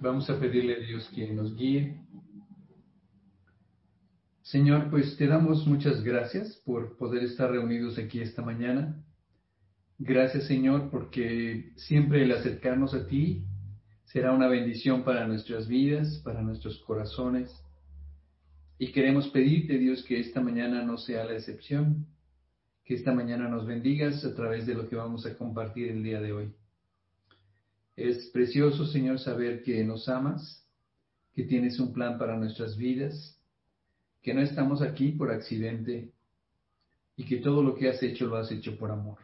Vamos a pedirle a Dios que nos guíe. Señor, pues te damos muchas gracias por poder estar reunidos aquí esta mañana. Gracias, Señor, porque siempre el acercarnos a ti será una bendición para nuestras vidas, para nuestros corazones. Y queremos pedirte, Dios, que esta mañana no sea la excepción, que esta mañana nos bendigas a través de lo que vamos a compartir el día de hoy. Es precioso, Señor, saber que nos amas, que tienes un plan para nuestras vidas, que no estamos aquí por accidente y que todo lo que has hecho lo has hecho por amor.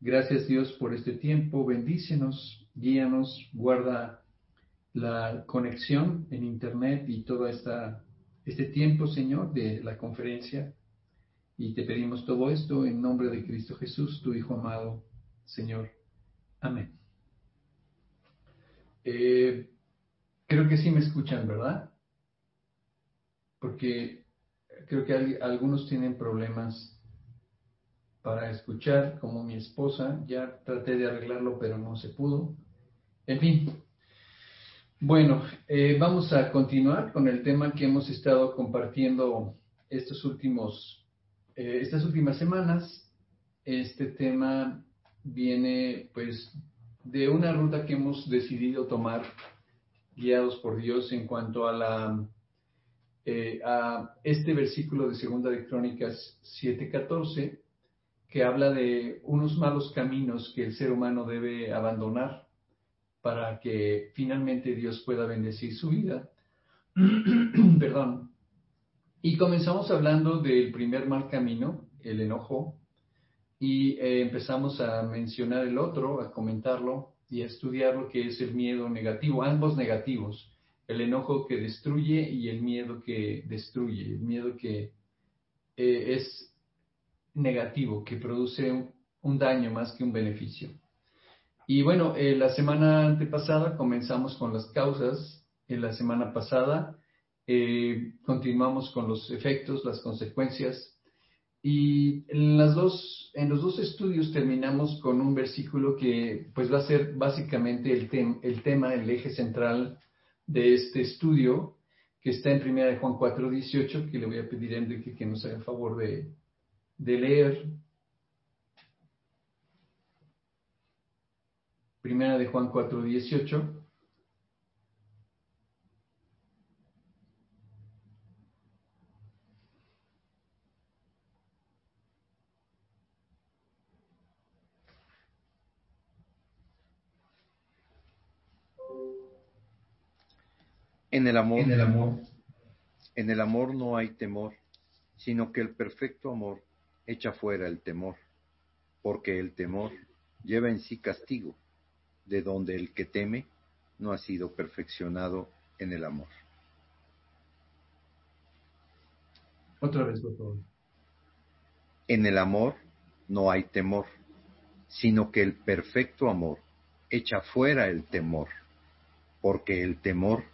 Gracias Dios por este tiempo, bendícenos, guíanos, guarda la conexión en Internet y todo este tiempo, Señor, de la conferencia. Y te pedimos todo esto en nombre de Cristo Jesús, tu Hijo amado, Señor. Amén. Eh, creo que sí me escuchan, ¿verdad? Porque creo que algunos tienen problemas para escuchar, como mi esposa. Ya traté de arreglarlo, pero no se pudo. En fin. Bueno, eh, vamos a continuar con el tema que hemos estado compartiendo estos últimos, eh, estas últimas semanas. Este tema viene pues de una ruta que hemos decidido tomar guiados por Dios en cuanto a la eh, a este versículo de Segunda de Crónicas 7:14 que habla de unos malos caminos que el ser humano debe abandonar para que finalmente Dios pueda bendecir su vida. Perdón. Y comenzamos hablando del primer mal camino, el enojo, y eh, empezamos a mencionar el otro, a comentarlo y a estudiar lo que es el miedo negativo, ambos negativos, el enojo que destruye y el miedo que destruye, el miedo que eh, es negativo, que produce un, daño más que un beneficio. Y bueno, eh, la semana antepasada comenzamos con las causas, en la semana pasada continuamos con los efectos, las consecuencias, y en, las dos, en los dos estudios terminamos con un versículo que pues va a ser básicamente el, tema, el eje central de este estudio, que está en primera de Juan 4, 18, que le voy a pedir a Enrique que nos haga favor de, de leer. Primera de Juan 4, 18. En el amor, en el amor, en el amor no hay temor, sino que el perfecto amor echa fuera el temor, porque el temor lleva en sí castigo, de donde el que teme no ha sido perfeccionado en el amor. Otra vez, por favor. En el amor no hay temor, sino que el perfecto amor echa fuera el temor, porque el temor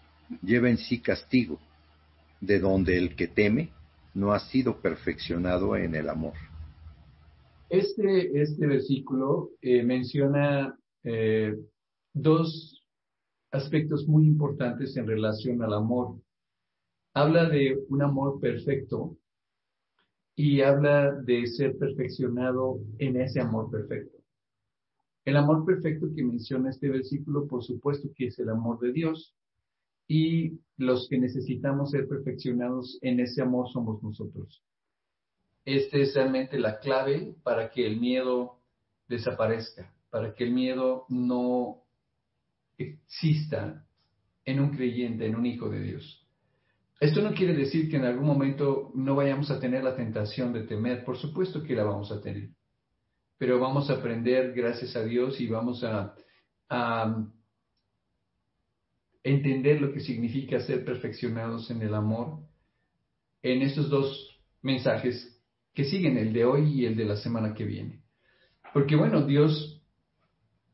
lleva en sí castigo, de donde el que teme no ha sido perfeccionado en el amor. Este, este versículo eh, menciona eh, dos aspectos muy importantes en relación al amor. Habla de un amor perfecto y habla de ser perfeccionado en ese amor perfecto. El amor perfecto que menciona este versículo, por supuesto que es el amor de Dios, y los que necesitamos ser perfeccionados en ese amor somos nosotros. Esta es realmente la clave para que el miedo desaparezca, para que el miedo no exista en un creyente, en un hijo de Dios. Esto no quiere decir que en algún momento no vayamos a tener la tentación de temer, por supuesto que la vamos a tener, pero vamos a aprender gracias a Dios y vamos a, a entender lo que significa ser perfeccionados en el amor en estos dos mensajes que siguen, el de hoy y el de la semana que viene. Porque bueno, Dios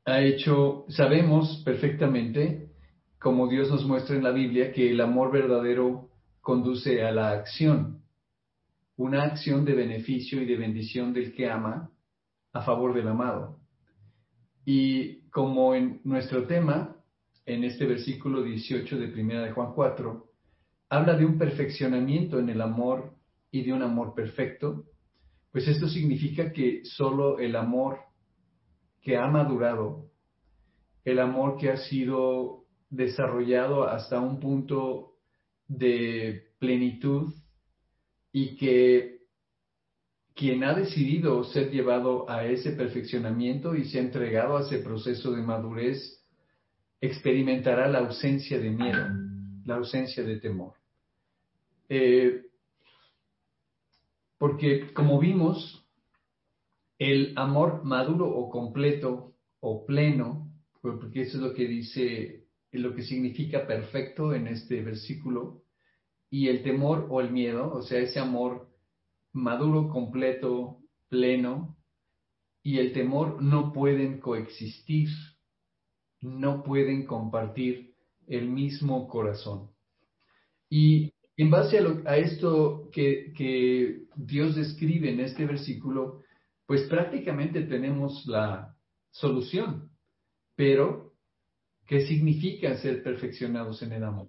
ha hecho, sabemos perfectamente, como Dios nos muestra en la Biblia, que el amor verdadero conduce a la acción, una acción de beneficio y de bendición del que ama a favor del amado. Y como en nuestro tema, en este versículo 18 de Primera de Juan 4, habla de un perfeccionamiento en el amor y de un amor perfecto, pues esto significa que solo el amor que ha madurado, el amor que ha sido desarrollado hasta un punto de plenitud y que quien ha decidido ser llevado a ese perfeccionamiento y se ha entregado a ese proceso de madurez, experimentará la ausencia de miedo, la ausencia de temor. Eh, porque como vimos, el amor maduro o completo o pleno, porque eso es lo que dice, lo que significa perfecto en este versículo, y el temor o el miedo, o sea, ese amor maduro, completo, pleno, y el temor no pueden coexistir, no pueden compartir el mismo corazón. Y en base a, esto que, que, Dios describe en este versículo, pues prácticamente tenemos la solución. Pero, ¿qué significa ser perfeccionados en el amor?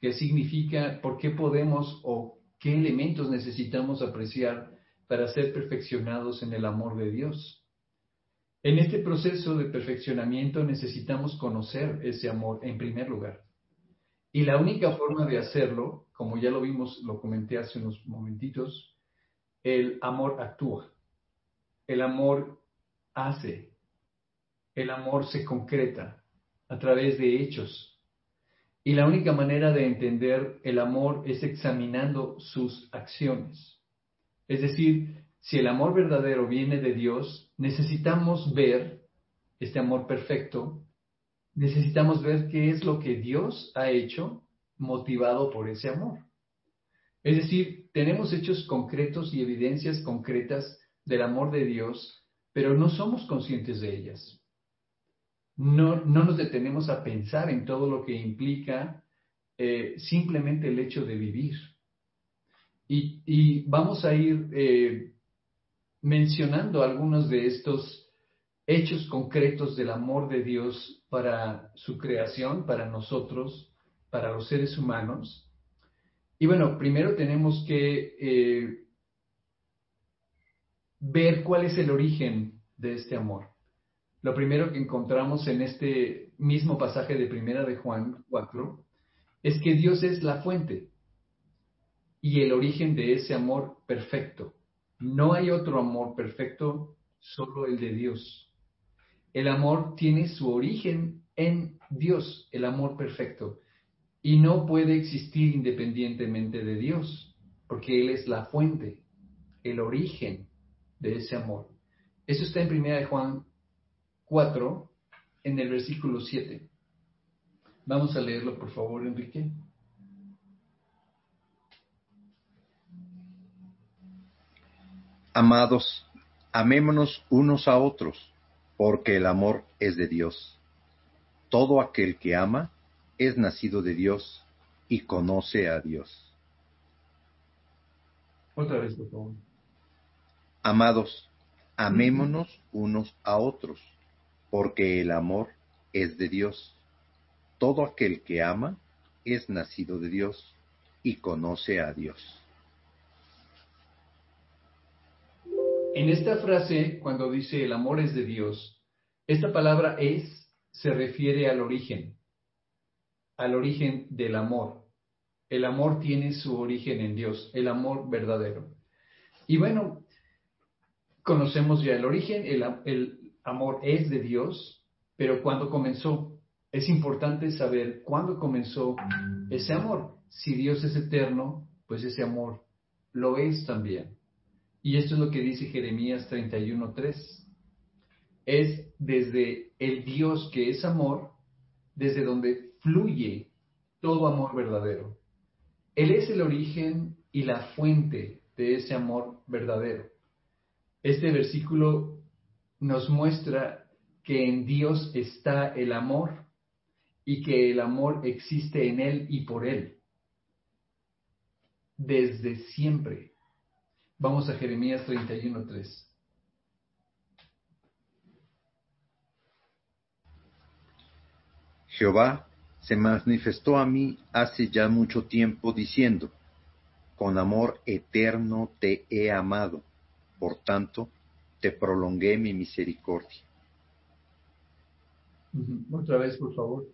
¿Qué significa, por qué podemos o qué elementos necesitamos apreciar para ser perfeccionados en el amor de Dios? En este proceso de perfeccionamiento necesitamos conocer ese amor en primer lugar. Y la única forma de hacerlo, como ya lo vimos, lo comenté hace unos momentitos, el amor actúa, el amor hace, el amor se concreta a través de hechos. Y la única manera de entender el amor es examinando sus acciones. Es decir, si el amor verdadero viene de Dios, necesitamos ver este amor perfecto necesitamos ver qué es lo que Dios ha hecho motivado por ese amor. Es decir, tenemos hechos concretos y evidencias concretas del amor de Dios, pero no somos conscientes de ellas. No, no nos detenemos a pensar en todo lo que implica eh, simplemente el hecho de vivir. Y, vamos a ir eh, mencionando algunos de estos hechos concretos del amor de Dios para su creación, para nosotros, para los seres humanos. Y bueno, primero tenemos que eh, ver cuál es el origen de este amor. Lo primero que encontramos en este mismo pasaje de Primera de Juan 4 es que Dios es la fuente y el origen de ese amor perfecto. No hay otro amor perfecto, solo el de Dios. El amor tiene su origen en Dios, el amor perfecto, y no puede existir independientemente de Dios, porque Él es la fuente, el origen de ese amor. Eso está en 1 Juan 4, en el versículo 7. Vamos a leerlo, por favor, Enrique. Amados, amémonos unos a otros porque el amor es de Dios. Todo aquel que ama es nacido de Dios y conoce a Dios. Otra vez, por favor. Amados, amémonos unos a otros, porque el amor es de Dios. Todo aquel que ama es nacido de Dios y conoce a Dios. En esta frase, cuando dice el amor es de Dios, esta palabra es se refiere al origen, al origen del amor. El amor tiene su origen en Dios, el amor verdadero. Y bueno, conocemos ya el origen, el, amor es de Dios, pero ¿cuándo comenzó? Es importante saber cuándo comenzó ese amor. Si Dios es eterno, pues ese amor lo es también. Y esto es lo que dice Jeremías 31.3. Es desde el Dios que es amor, desde donde fluye todo amor verdadero. Él es el origen y la fuente de ese amor verdadero. Este versículo nos muestra que en Dios está el amor y que el amor existe en Él y por Él. Desde siempre. Vamos a Jeremías 31.3. Jehová se manifestó a mí hace ya mucho tiempo diciendo, con amor eterno te he amado, por tanto te prolongué mi misericordia. Otra vez, por favor.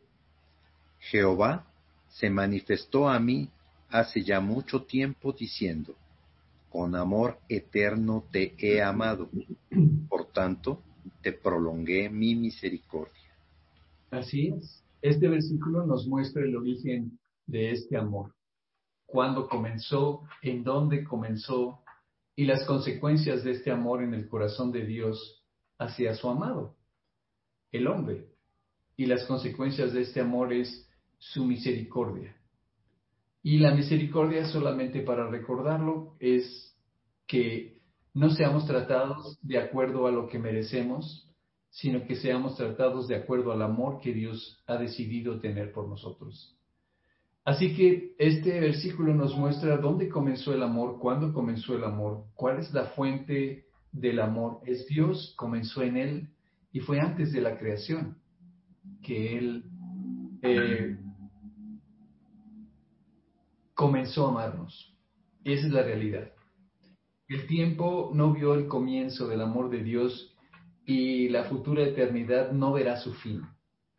Jehová se manifestó a mí hace ya mucho tiempo diciendo, con amor eterno te he amado, por tanto te prolongué mi misericordia. Así es. Este versículo nos muestra el origen de este amor, cuándo comenzó, en dónde comenzó y las consecuencias de este amor en el corazón de Dios hacia su amado, el hombre. Y las consecuencias de este amor es su misericordia. Y la misericordia, solamente para recordarlo, es que no seamos tratados de acuerdo a lo que merecemos, sino que seamos tratados de acuerdo al amor que Dios ha decidido tener por nosotros. Así que este versículo nos muestra dónde comenzó el amor, cuándo comenzó el amor, cuál es la fuente del amor. Es Dios, comenzó en Él y fue antes de la creación que Él eh, comenzó a amarnos. Esa es la realidad. El tiempo no vio el comienzo del amor de Dios y la futura eternidad no verá su fin,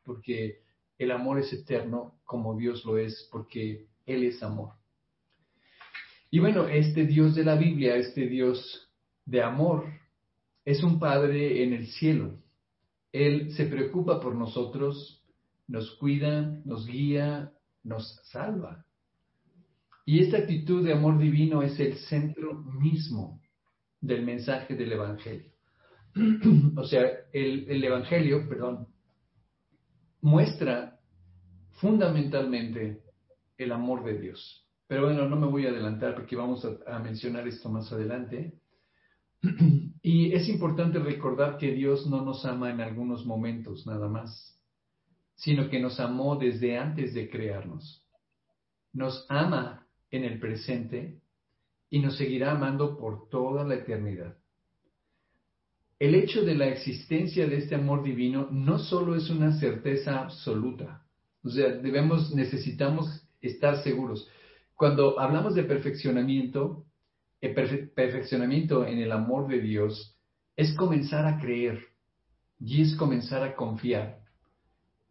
porque el amor es eterno como Dios lo es, porque Él es amor. Y bueno, este Dios de la Biblia, este Dios de amor, es un Padre en el cielo. Él se preocupa por nosotros, nos cuida, nos guía, nos salva. Y esta actitud de amor divino es el centro mismo del mensaje del Evangelio. o sea, el, Evangelio, perdón, muestra fundamentalmente el amor de Dios. Pero bueno, no me voy a adelantar porque vamos a, a mencionar esto más adelante. y es importante recordar que Dios no nos ama en algunos momentos nada más, sino que nos amó desde antes de crearnos. Nos ama en el presente y nos seguirá amando por toda la eternidad. El hecho de la existencia de este amor divino no solo es una certeza absoluta, o sea, debemos, necesitamos estar seguros. Cuando hablamos de perfeccionamiento, el perfeccionamiento en el amor de Dios es comenzar a creer y es comenzar a confiar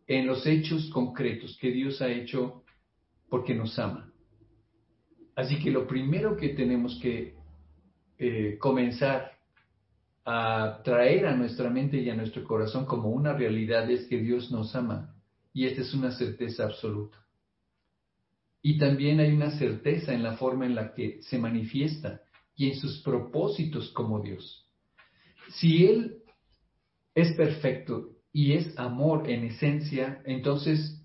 en los hechos concretos que Dios ha hecho porque nos ama. Así que lo primero que tenemos que eh, comenzar a traer a nuestra mente y a nuestro corazón como una realidad es que Dios nos ama. Y esta es una certeza absoluta. Y también hay una certeza en la forma en la que se manifiesta y en sus propósitos como Dios. Si Él es perfecto y es amor en esencia, entonces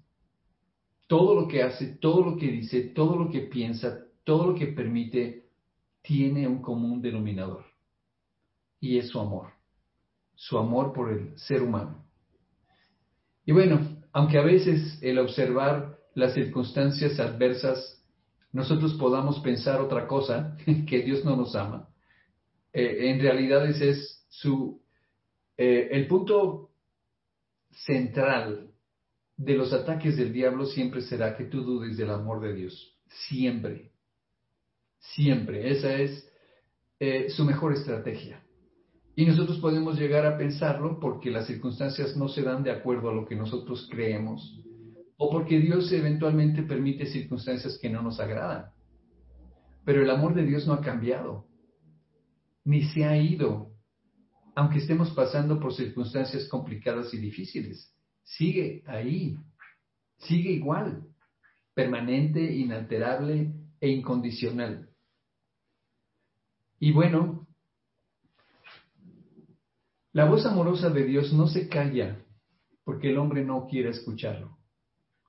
todo lo que hace, todo lo que dice, todo lo que piensa, todo lo que permite tiene un común denominador y es su amor, su amor por el ser humano. Y bueno, aunque a veces el observar las circunstancias adversas nosotros podamos pensar otra cosa, que Dios no nos ama, eh, en realidad ese es su, eh, el punto central de los ataques del diablo siempre será que tú dudes del amor de Dios, siempre. Siempre. Esa es eh, su mejor estrategia. Y nosotros podemos llegar a pensarlo porque las circunstancias no se dan de acuerdo a lo que nosotros creemos o porque Dios eventualmente permite circunstancias que no nos agradan. Pero el amor de Dios no ha cambiado, ni se ha ido, aunque estemos pasando por circunstancias complicadas y difíciles. Sigue ahí, sigue igual, permanente, inalterable e incondicional. Y bueno, la voz amorosa de Dios no se calla porque el hombre no quiere escucharlo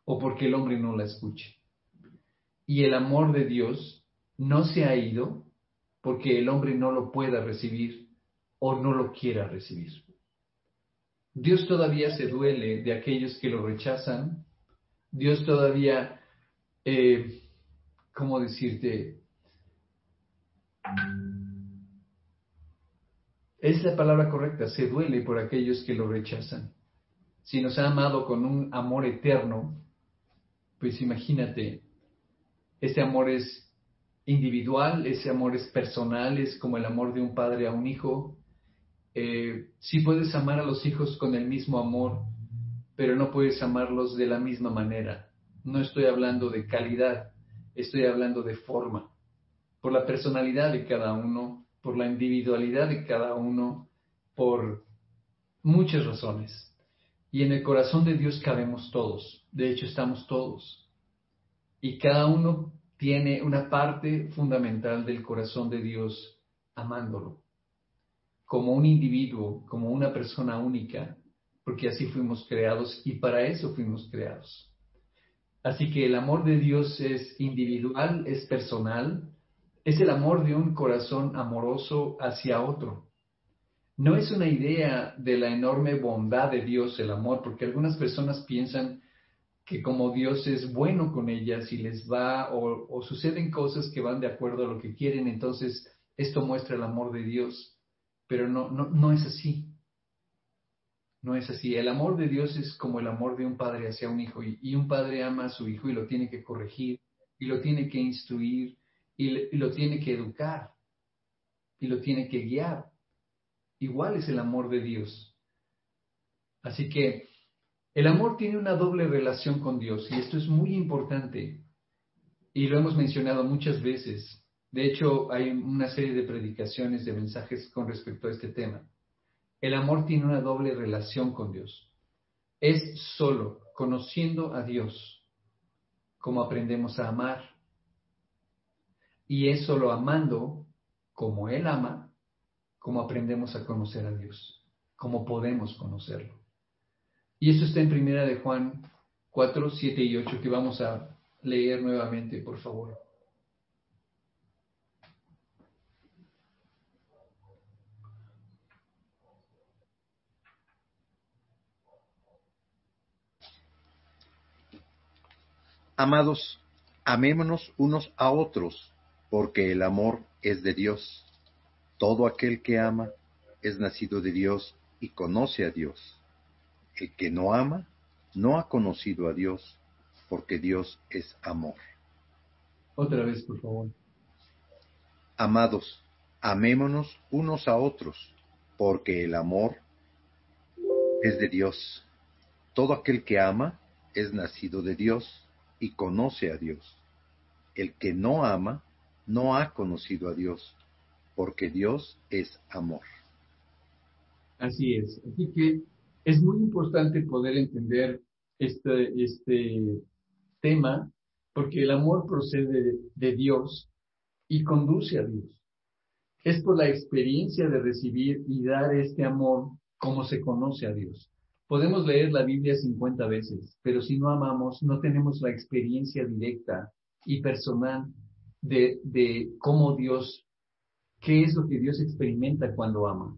o porque el hombre no la escuche. Y el amor de Dios no se ha ido porque el hombre no lo pueda recibir o no lo quiera recibir. Dios todavía se duele de aquellos que lo rechazan. Dios todavía, eh, ¿cómo decirte? Es la palabra correcta, se duele por aquellos que lo rechazan. si nos ha amado con un amor eterno, pues imagínate, ese amor es individual, ese amor es personal, es como el amor de un padre a un hijo. Eh, sí puedes amar a los hijos con el mismo amor, pero no puedes amarlos de la misma manera. No estoy hablando de calidad, estoy hablando de forma, por la personalidad de cada uno, por la individualidad de cada uno, por muchas razones. Y en el corazón de Dios cabemos todos, de hecho estamos todos. Y cada uno tiene una parte fundamental del corazón de Dios amándolo, como un individuo, como una persona única, porque así fuimos creados y para eso fuimos creados. Así que el amor de Dios es individual, es personal, es el amor de un corazón amoroso hacia otro. No es una idea de la enorme bondad de Dios el amor, porque algunas personas piensan que como Dios es bueno con ellas y les va o, suceden cosas que van de acuerdo a lo que quieren, entonces esto muestra el amor de Dios. Pero no, no, no es así. No es así. El amor de Dios es como el amor de un padre hacia un hijo y, un padre ama a su hijo y lo tiene que corregir y lo tiene que instruir y, lo tiene que educar y lo tiene que guiar. Igual es el amor de Dios. Así que el amor tiene una doble relación con Dios y esto es muy importante y lo hemos mencionado muchas veces. De hecho, hay una serie de predicaciones, de mensajes con respecto a este tema. El amor tiene una doble relación con Dios. Es solo conociendo a Dios como aprendemos a amar. Y es solo amando como Él ama, como aprendemos a conocer a Dios, como podemos conocerlo. Y eso está en primera de Juan 4, 7 y 8 que vamos a leer nuevamente, por favor. Amados, amémonos unos a otros, porque el amor es de Dios. Todo aquel que ama es nacido de Dios y conoce a Dios. El que no ama no ha conocido a Dios, porque Dios es amor. Otra vez, por favor. Amados, amémonos unos a otros, porque el amor es de Dios. Todo aquel que ama es nacido de Dios y conoce a Dios. El que no ama no ha conocido a Dios, porque Dios es amor. Así es. Así que es muy importante poder entender este, este tema, porque el amor procede de Dios y conduce a Dios. Es por la experiencia de recibir y dar este amor como se conoce a Dios. Podemos leer la Biblia 50 veces, pero si no amamos, no tenemos la experiencia directa y personal de, cómo Dios, qué es lo que Dios experimenta cuando ama.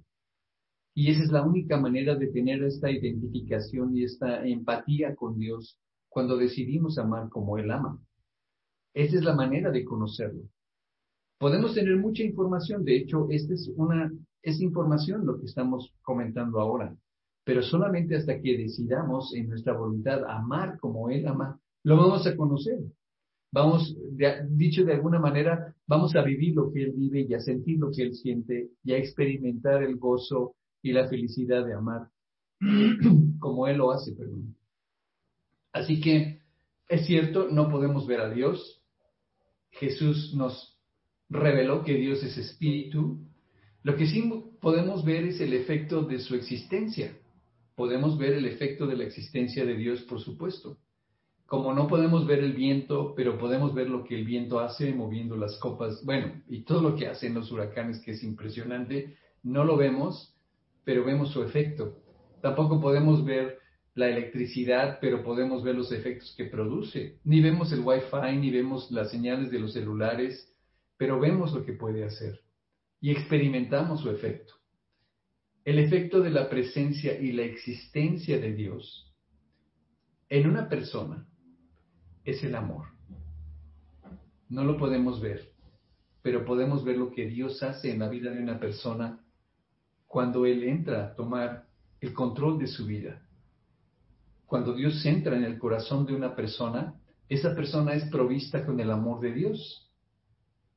Y esa es la única manera de tener esta identificación y esta empatía con Dios cuando decidimos amar como Él ama. Esa es la manera de conocerlo. Podemos tener mucha información, de hecho, esta es una, es información lo que estamos comentando ahora pero solamente hasta que decidamos en nuestra voluntad amar como Él ama, lo vamos a conocer. Vamos, dicho de alguna manera, vamos a vivir lo que Él vive y a sentir lo que Él siente y a experimentar el gozo y la felicidad de amar como Él lo hace, perdón. Así que es cierto, no podemos ver a Dios. Jesús nos reveló que Dios es espíritu. Lo que sí podemos ver es el efecto de su existencia podemos ver el efecto de la existencia de Dios, por supuesto. Como no podemos ver el viento, pero podemos ver lo que el viento hace moviendo las copas, bueno, y todo lo que hacen los huracanes, que es impresionante, no lo vemos, pero vemos su efecto. Tampoco podemos ver la electricidad, pero podemos ver los efectos que produce. Ni vemos el wifi, ni vemos las señales de los celulares, pero vemos lo que puede hacer y experimentamos su efecto. El efecto de la presencia y la existencia de Dios en una persona es el amor. No lo podemos ver, pero podemos ver lo que Dios hace en la vida de una persona cuando Él entra a tomar el control de su vida. cuando Dios entra en el corazón de una persona, esa persona es provista con el amor de Dios.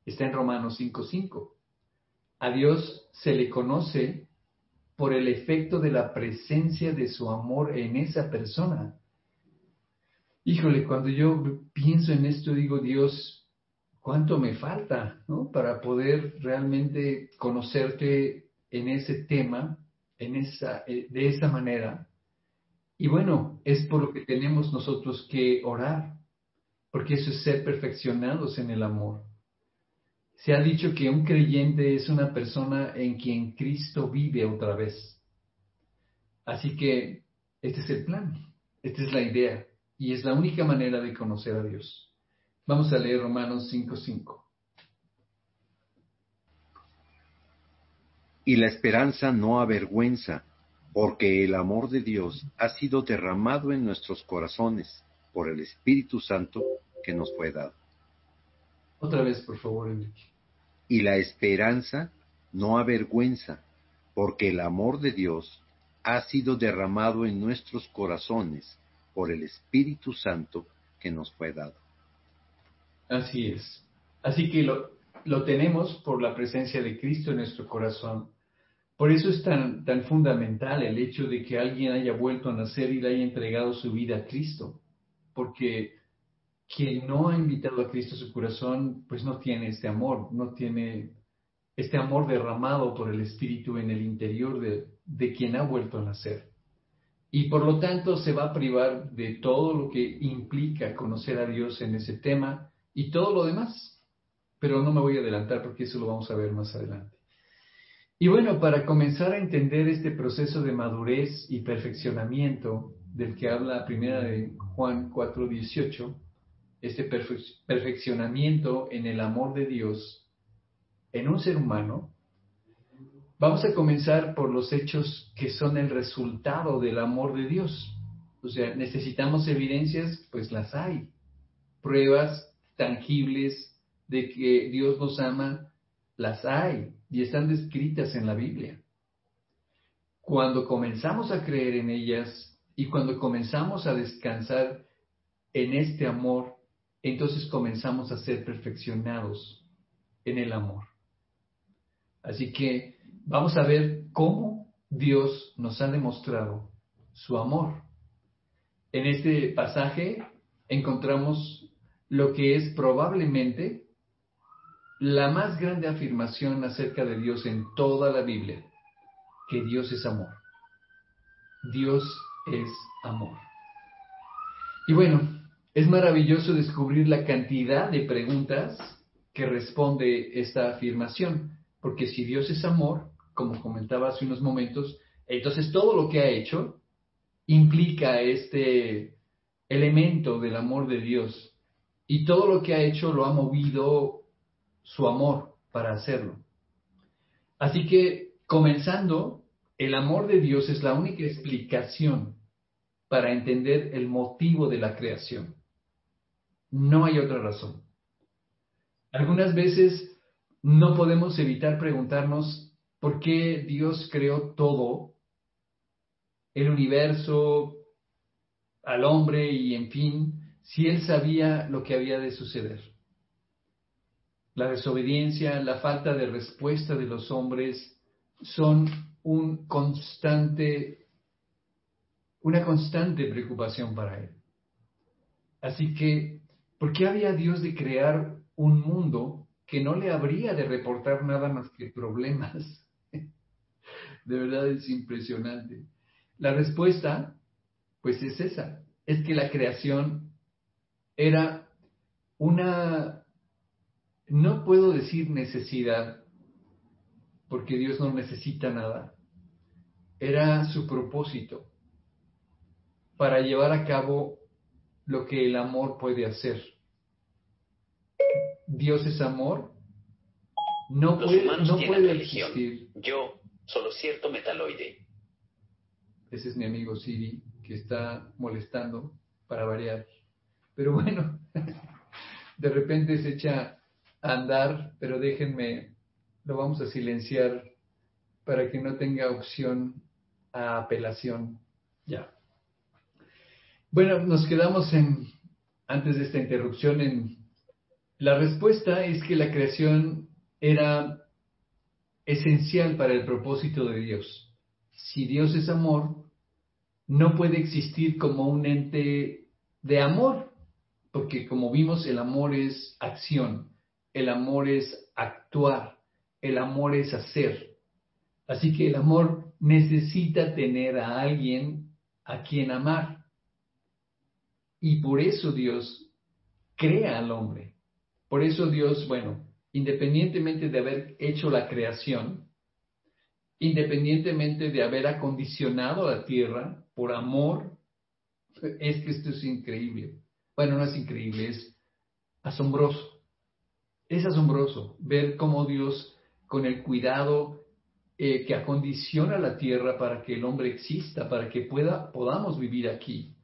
Está en Romanos 5.5. A Dios se le conoce por el efecto de la presencia de su amor en esa persona. Híjole, cuando yo pienso en esto, digo, Dios, ¿cuánto me falta ¿no? para poder realmente conocerte en ese tema, en esa, eh, de esa manera? Y bueno, es por lo que tenemos nosotros que orar, porque eso es ser perfeccionados en el amor. Se ha dicho que un creyente es una persona en quien Cristo vive otra vez. Así que este es el plan, esta es la idea y es la única manera de conocer a Dios. Vamos a leer Romanos 5:5. Y la esperanza no avergüenza, porque el amor de Dios ha sido derramado en nuestros corazones por el Espíritu Santo que nos fue dado. Otra vez, por favor, Enrique. Y la esperanza no avergüenza, porque el amor de Dios ha sido derramado en nuestros corazones por el Espíritu Santo que nos fue dado. Así es. Así que lo, lo tenemos por la presencia de Cristo en nuestro corazón. Por eso es tan, tan fundamental el hecho de que alguien haya vuelto a nacer y le haya entregado su vida a Cristo. Porque quien no ha invitado a Cristo a su corazón, pues no tiene este amor, no tiene este amor derramado por el Espíritu en el interior de, de quien ha vuelto a nacer. Y por lo tanto se va a privar de todo lo que implica conocer a Dios en ese tema y todo lo demás. Pero no me voy a adelantar porque eso lo vamos a ver más adelante. Y bueno, para comenzar a entender este proceso de madurez y perfeccionamiento del que habla primera de Juan 4:18, este perfeccionamiento en el amor de Dios en un ser humano, vamos a comenzar por los hechos que son el resultado del amor de Dios. O sea, necesitamos evidencias, pues las hay. Pruebas tangibles de que Dios nos ama, las hay y están descritas en la Biblia. Cuando comenzamos a creer en ellas y cuando comenzamos a descansar en este amor, entonces comenzamos a ser perfeccionados en el amor. Así que vamos a ver cómo Dios nos ha demostrado su amor. En este pasaje encontramos lo que es probablemente la más grande afirmación acerca de Dios en toda la Biblia, que Dios es amor. Dios es amor. Y bueno, es maravilloso descubrir la cantidad de preguntas que responde esta afirmación, porque si Dios es amor, como comentaba hace unos momentos, entonces todo lo que ha hecho implica este elemento del amor de Dios y todo lo que ha hecho lo ha movido su amor para hacerlo. Así que, comenzando, el amor de Dios es la única explicación para entender el motivo de la creación. No hay otra razón. Algunas veces no podemos evitar preguntarnos por qué Dios creó todo, el universo, al hombre y en fin, si Él sabía lo que había de suceder. La desobediencia, la falta de respuesta de los hombres son un constante, una constante preocupación para Él. Así que ¿Por qué había Dios de crear un mundo que no le habría de reportar nada más que problemas? De verdad es impresionante. La respuesta, pues es esa, es que la creación era una, no puedo decir necesidad, porque Dios no necesita nada, era su propósito para llevar a cabo lo que el amor puede hacer. Dios es amor. No Los puede, humanos no tienen puede religión. existir. Yo, solo cierto metaloide. Ese es mi amigo Siri, que está molestando para variar. Pero bueno, de repente se echa a andar, pero déjenme, lo vamos a silenciar para que no tenga opción a apelación. Ya. Bueno, nos quedamos en, antes de esta interrupción, en la respuesta es que la creación era esencial para el propósito de Dios. Si Dios es amor, no puede existir como un ente de amor, porque como vimos, el amor es acción, el amor es actuar, el amor es hacer. Así que el amor necesita tener a alguien a quien amar. Y por eso Dios crea al hombre. Por eso Dios, bueno, independientemente de haber hecho la creación, independientemente de haber acondicionado la tierra por amor, es que esto es increíble. Bueno, no es increíble, es asombroso. Es asombroso ver cómo Dios, con el cuidado eh, que acondiciona la tierra para que el hombre exista, para que pueda, podamos vivir aquí.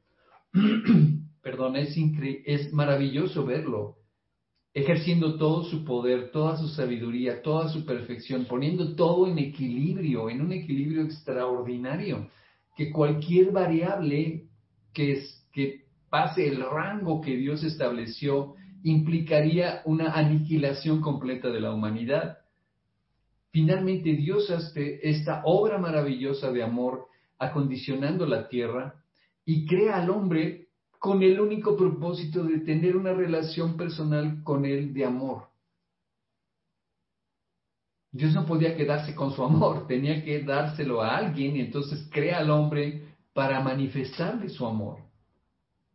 Perdón, es, es maravilloso verlo ejerciendo todo su poder, toda su sabiduría, toda su perfección, poniendo todo en equilibrio, en un equilibrio extraordinario, que cualquier variable que, pase el rango que Dios estableció implicaría una aniquilación completa de la humanidad. Finalmente Dios hace esta obra maravillosa de amor acondicionando la tierra y crea al hombre con el único propósito de tener una relación personal con Él de amor. Dios no podía quedarse con su amor, tenía que dárselo a alguien y entonces crea al hombre para manifestarle su amor.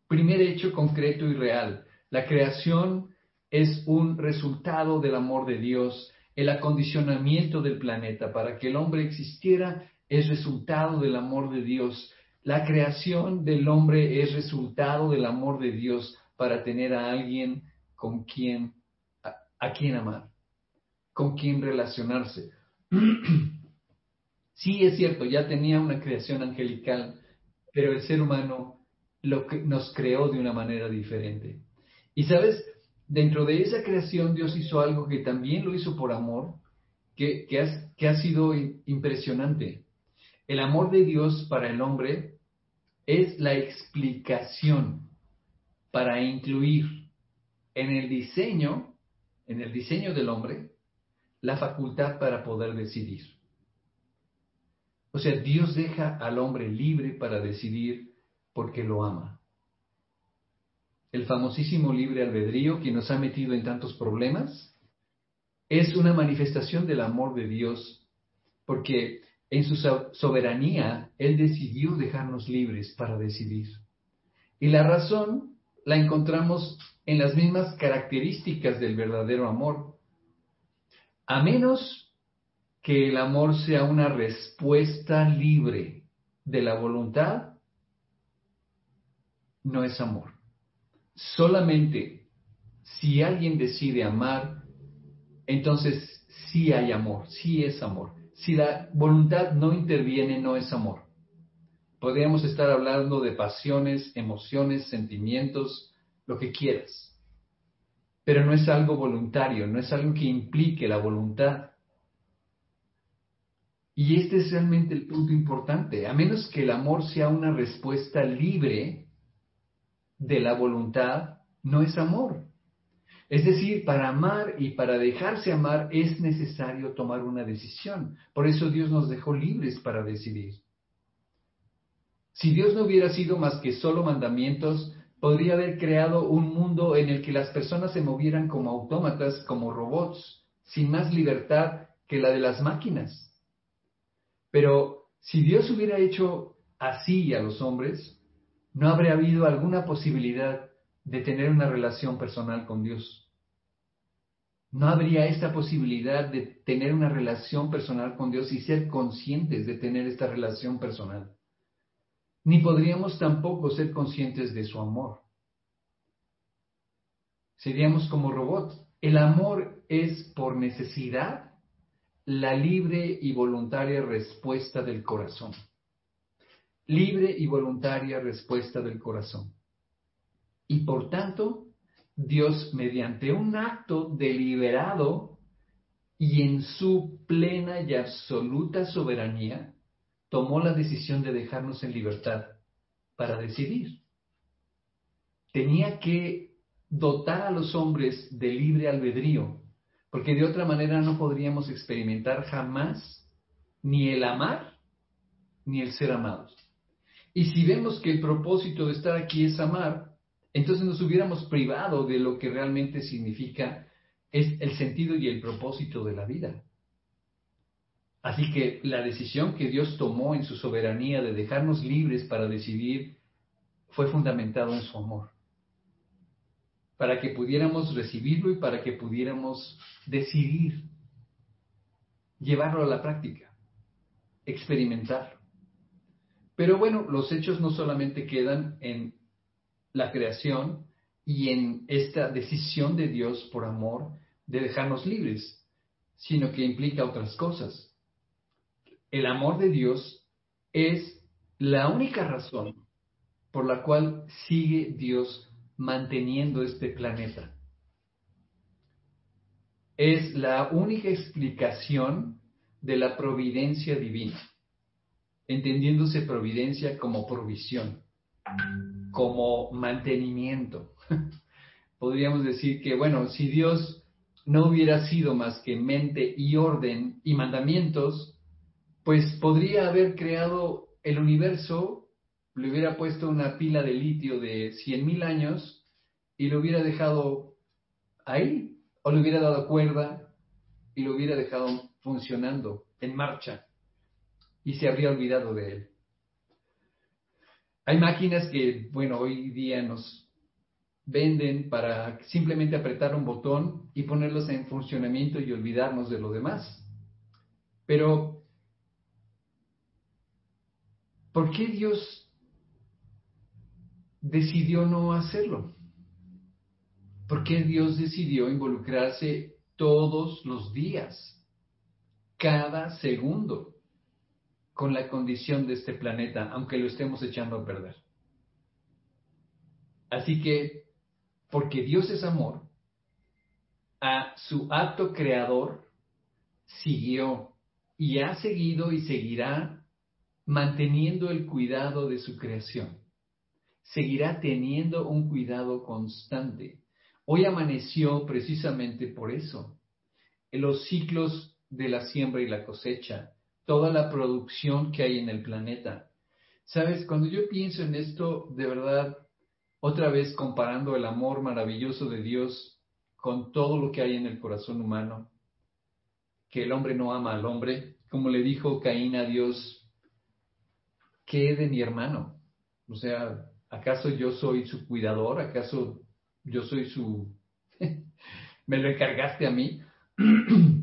Primer hecho concreto y real, la creación es un resultado del amor de Dios, el acondicionamiento del planeta para que el hombre existiera es resultado del amor de Dios. La creación del hombre es resultado del amor de Dios para tener a alguien con quien, a, quien amar, con quien relacionarse. sí, es cierto, ya tenía una creación angelical, pero el ser humano lo que nos creó de una manera diferente. Y sabes, dentro de esa creación Dios hizo algo que también lo hizo por amor, que, que ha sido impresionante. El amor de Dios para el hombre es la explicación para incluir en el diseño, en el diseño del hombre, la facultad para poder decidir. O sea, Dios deja al hombre libre para decidir porque lo ama. El famosísimo libre albedrío que nos ha metido en tantos problemas es una manifestación del amor de Dios, porque en su soberanía, Él decidió dejarnos libres para decidir. Y la razón la encontramos en las mismas características del verdadero amor. A menos que el amor sea una respuesta libre de la voluntad, no es amor. Solamente si alguien decide amar, entonces sí hay amor, sí es amor si la voluntad no interviene, no es amor. Podríamos estar hablando de pasiones, emociones, sentimientos, lo que quieras. Pero no es algo voluntario, no es algo que implique la voluntad. Y este es realmente el punto importante. A menos que el amor sea una respuesta libre de la voluntad, no es amor. Es decir, para amar y para dejarse amar es necesario tomar una decisión. Por eso Dios nos dejó libres para decidir. Si Dios no hubiera sido más que solo mandamientos, podría haber creado un mundo en el que las personas se movieran como autómatas, como robots, sin más libertad que la de las máquinas. Pero si Dios hubiera hecho así a los hombres, no habría habido alguna posibilidad de tener una relación personal con Dios. No habría esta posibilidad de tener una relación personal con Dios y ser conscientes de tener esta relación personal. Ni podríamos tampoco ser conscientes de su amor. Seríamos como robots. El amor es por necesidad la libre y voluntaria respuesta del corazón. Libre y voluntaria respuesta del corazón. Y por tanto, Dios, mediante un acto deliberado y en su plena y absoluta soberanía, tomó la decisión de dejarnos en libertad para decidir. tenía que dotar a los hombres de libre albedrío, porque de otra manera no podríamos experimentar jamás ni el amar ni el ser amados. Y si vemos que el propósito de estar aquí es amar, entonces nos hubiéramos privado de lo que realmente significa es el sentido y el propósito de la vida. Así que la decisión que Dios tomó en su soberanía de dejarnos libres para decidir fue fundamentado en su amor. Para que pudiéramos recibirlo y para que pudiéramos decidir llevarlo a la práctica, experimentarlo. Pero bueno, los hechos no solamente quedan en la creación y en esta decisión de Dios por amor de dejarnos libres, sino que implica otras cosas. El amor de Dios es la única razón por la cual sigue Dios manteniendo este planeta. Es la única explicación de la providencia divina entendiéndose providencia como provisión, como mantenimiento. Podríamos decir que, bueno, si Dios no hubiera sido más que mente y orden y mandamientos, pues podría haber creado el universo, le hubiera puesto una pila de litio de 100.000 años y lo hubiera dejado ahí, o le hubiera dado cuerda y lo hubiera dejado funcionando, en marcha y se habría olvidado de él. Hay máquinas que, bueno, hoy día nos venden para simplemente apretar un botón y ponerlos en funcionamiento y olvidarnos de lo demás. Pero, ¿por qué Dios decidió no hacerlo? ¿Por qué Dios decidió involucrarse todos los días, cada segundo? Con la condición de este planeta, aunque lo estemos echando a perder. Así que, porque Dios es amor, a su acto creador siguió y ha seguido y seguirá manteniendo el cuidado de su creación. Seguirá teniendo un cuidado constante. Hoy amaneció precisamente por eso. En los ciclos de la siembra y la cosecha, toda la producción que hay en el planeta. Sabes, cuando yo pienso en esto, de verdad, otra vez comparando el amor maravilloso de Dios con todo lo que hay en el corazón humano, que el hombre no ama al hombre, como le dijo Caín a Dios, ¿qué de mi hermano? O sea, ¿acaso yo soy su cuidador? ¿Acaso yo soy su... me lo encargaste a mí?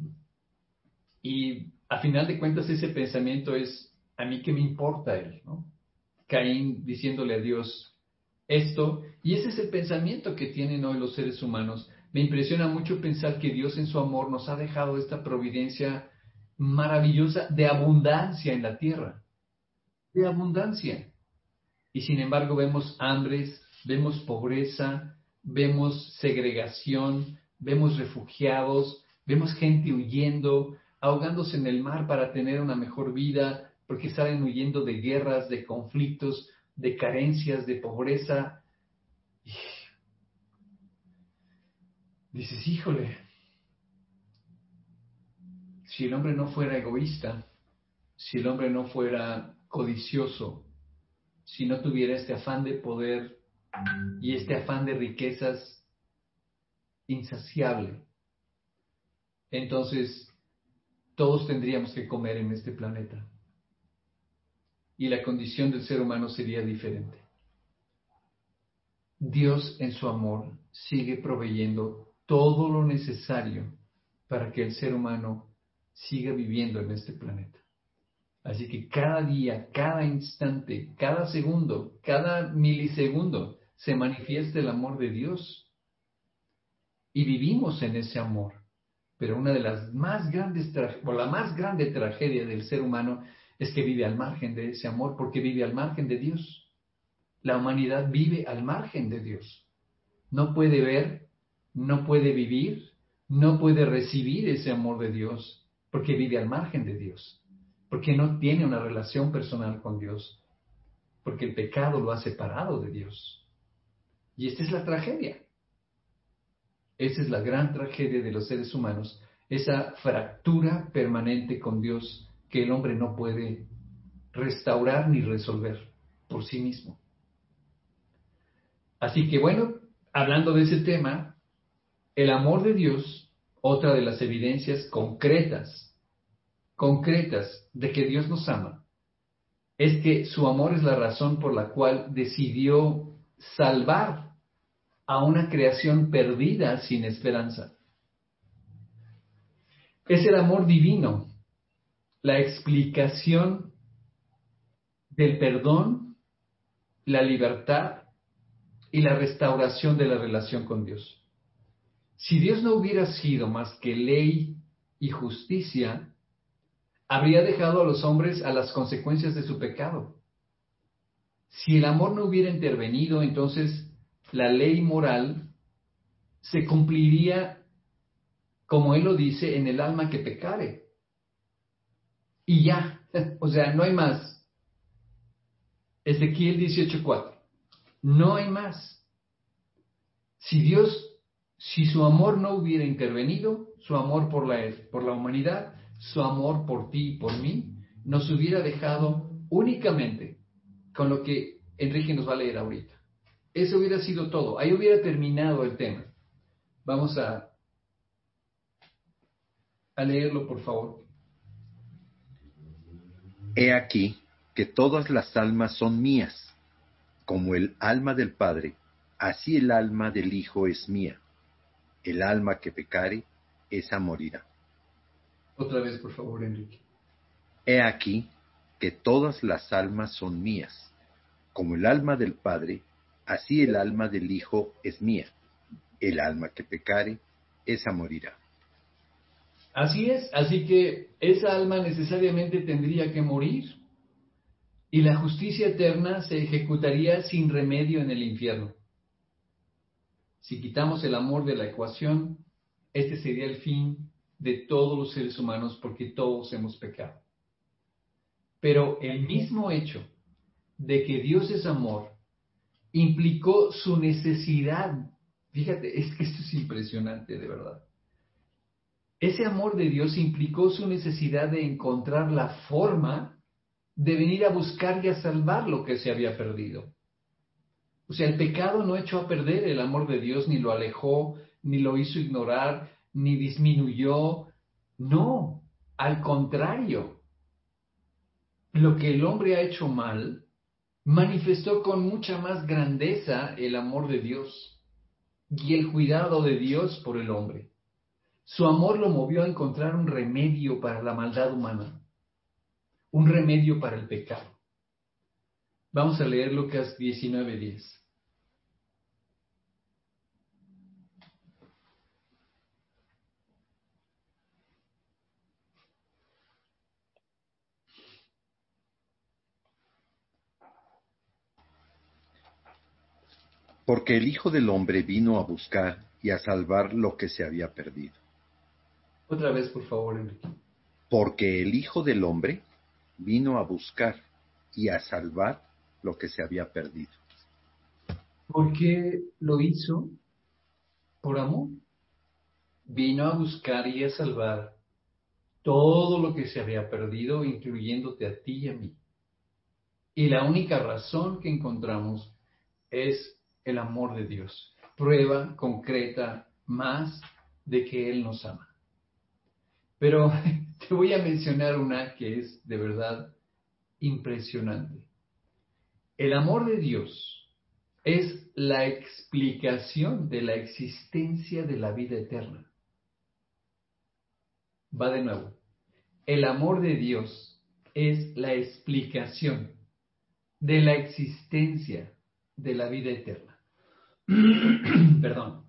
a final de cuentas ese pensamiento es, a mí qué me importa él, ¿no? Caín diciéndole a Dios esto, y ese es el pensamiento que tienen hoy los seres humanos. Me impresiona mucho pensar que Dios en su amor nos ha dejado esta providencia maravillosa de abundancia en la tierra, de abundancia. Y sin embargo vemos hambres, vemos pobreza, vemos segregación, vemos refugiados, vemos gente huyendo, ahogándose en el mar para tener una mejor vida, porque salen huyendo de guerras, de conflictos, de carencias, de pobreza. dices, híjole, si el hombre no fuera egoísta, si el hombre no fuera codicioso, si no tuviera este afán de poder y este afán de riquezas insaciable, entonces todos tendríamos que comer en este planeta. Y la condición del ser humano sería diferente. Dios en su amor sigue proveyendo todo lo necesario para que el ser humano siga viviendo en este planeta. Así que cada día, cada instante, cada segundo, cada milisegundo se manifiesta el amor de Dios. Y vivimos en ese amor. Pero una de las más grandes, o la más grande tragedia del ser humano es que vive al margen de ese amor porque vive al margen de Dios. La humanidad vive al margen de Dios. No puede ver, no puede vivir, no puede recibir ese amor de Dios porque vive al margen de Dios, porque no tiene una relación personal con Dios, porque el pecado lo ha separado de Dios. Y esta es la tragedia. Esa es la gran tragedia de los seres humanos, esa fractura permanente con Dios que el hombre no puede restaurar ni resolver por sí mismo. Así que bueno, hablando de ese tema, el amor de Dios, otra de las evidencias concretas, concretas de que Dios nos ama, es que su amor es la razón por la cual decidió salvar a una creación perdida sin esperanza. Es el amor divino, la explicación del perdón, la libertad y la restauración de la relación con Dios. Si Dios no hubiera sido más que ley y justicia, habría dejado a los hombres a las consecuencias de su pecado. Si el amor no hubiera intervenido, entonces la ley moral se cumpliría, como él lo dice, en el alma que pecare. Y ya, o sea, no hay más. Ezequiel 18:4. No hay más. Si Dios, si su amor no hubiera intervenido, su amor por la, por la humanidad, su amor por ti y por mí, nos hubiera dejado únicamente con lo que Enrique nos va a leer ahorita. Eso hubiera sido todo. Ahí hubiera terminado el tema. Vamos a, a leerlo, por favor. He aquí que todas las almas son mías, como el alma del Padre, así el alma del Hijo es mía. El alma que pecare, esa morirá. Otra vez, por favor, Enrique. He aquí que todas las almas son mías. Como el alma del Padre, así el alma del Hijo es mía. El alma que pecare, esa morirá. Así es, así que esa alma necesariamente tendría que morir y la justicia eterna se ejecutaría sin remedio en el infierno. Si quitamos el amor de la ecuación, este sería el fin de todos los seres humanos porque todos hemos pecado. Pero el mismo hecho de que Dios es amor implicó su necesidad. Fíjate, es que esto es impresionante, de verdad. Ese amor de Dios implicó su necesidad de encontrar la forma de venir a buscar y a salvar lo que se había perdido. O sea, el pecado no echó a perder el amor de Dios, ni lo alejó, ni lo hizo ignorar, ni disminuyó. No, al contrario. Lo que el hombre ha hecho mal manifestó con mucha más grandeza el amor de Dios y el cuidado de Dios por el hombre. Su amor lo movió a encontrar un remedio para la maldad humana, un remedio para el pecado. Vamos a leer Lucas 19:10. Porque el Hijo del Hombre vino a buscar y a salvar lo que se había perdido. Otra vez, por favor, Enrique. Porque el Hijo del Hombre vino a buscar y a salvar lo que se había perdido. ¿Por qué lo hizo? Por amor. Vino a buscar y a salvar todo lo que se había perdido, incluyéndote a ti y a mí. Y la única razón que encontramos es el amor de Dios. Prueba concreta más de que Él nos ama. Pero te voy a mencionar una que es de verdad impresionante. El amor de Dios es la explicación de la existencia de la vida eterna. Va de nuevo. El amor de Dios es la explicación de la existencia de la vida eterna. Perdón.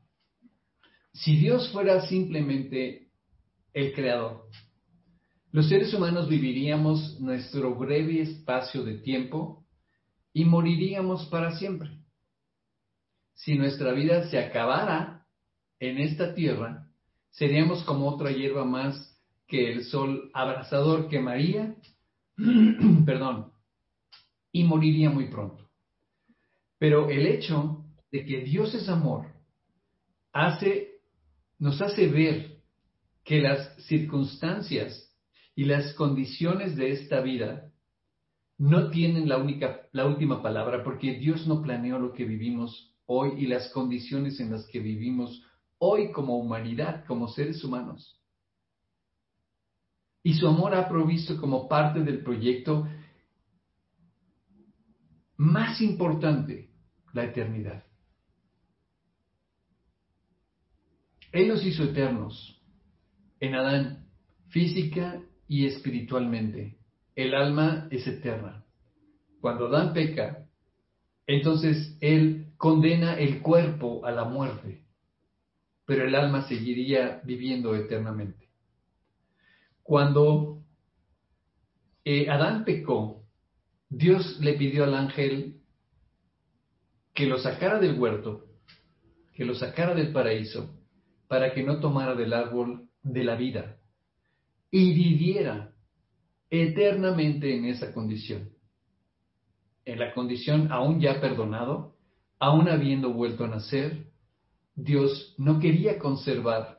Si Dios fuera simplemente el creador, los seres humanos viviríamos nuestro breve espacio de tiempo y moriríamos para siempre. Si nuestra vida se acabara en esta tierra, seríamos como otra hierba más que el sol abrasador quemaría, perdón, y moriría muy pronto. Pero el hecho de que Dios es amor hace, nos hace ver que las circunstancias y las condiciones de esta vida no tienen la única, la última palabra, porque Dios no planeó lo que vivimos hoy y las condiciones en las que vivimos hoy como humanidad, como seres humanos. Y su amor ha provisto como parte del proyecto más importante, la eternidad. Él nos hizo eternos en Adán, física y espiritualmente. El alma es eterna. Cuando Adán peca, entonces Él condena el cuerpo a la muerte, pero el alma seguiría viviendo eternamente. Cuando eh, Adán pecó, Dios le pidió al ángel que lo sacara del huerto, que lo sacara del paraíso, para que no tomara del árbol de la vida y viviera eternamente en esa condición. En la condición aún ya perdonado, aún habiendo vuelto a nacer, Dios no quería conservar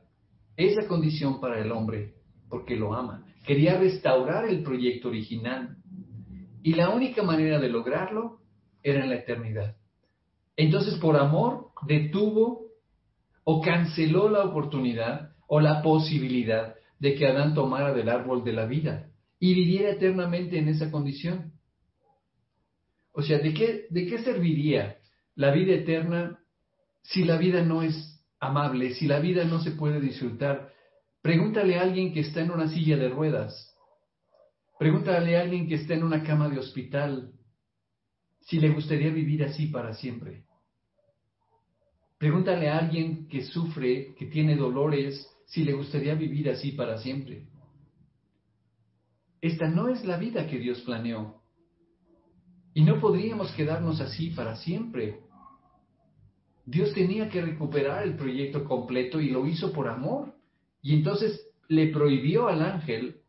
esa condición para el hombre porque lo ama. Quería restaurar el proyecto original. Y la única manera de lograrlo era en la eternidad. Entonces, por amor, detuvo o canceló la oportunidad o la posibilidad de que Adán tomara del árbol de la vida y viviera eternamente en esa condición. O sea, ¿de qué, de qué serviría la vida eterna si la vida no es amable, si la vida no se puede disfrutar? Pregúntale a alguien que está en una silla de ruedas. Pregúntale a alguien que está en una cama de hospital si le gustaría vivir así para siempre. Pregúntale a alguien que sufre, que tiene dolores, si le gustaría vivir así para siempre. Esta no es la vida que Dios planeó. Y no podríamos quedarnos así para siempre. Dios tenía que recuperar el proyecto completo y lo hizo por amor. Y entonces le prohibió al ángel,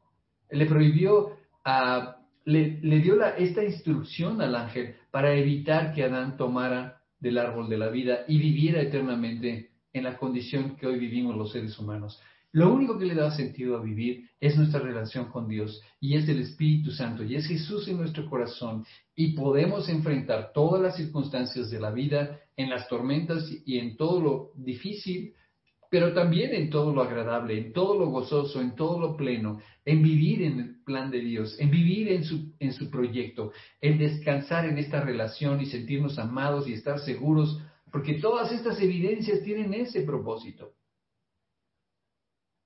le prohibió a, le, dio esta instrucción al ángel para evitar que Adán tomara del árbol de la vida y viviera eternamente en la condición que hoy vivimos los seres humanos. Lo único que le da sentido a vivir es nuestra relación con Dios y es el Espíritu Santo y es Jesús en nuestro corazón y podemos enfrentar todas las circunstancias de la vida en las tormentas y en todo lo difícil pero también en todo lo agradable, en todo lo gozoso, en todo lo pleno, en vivir en el plan de Dios, en vivir en su, en su proyecto, en descansar en esta relación y sentirnos amados y estar seguros, porque todas estas evidencias tienen ese propósito.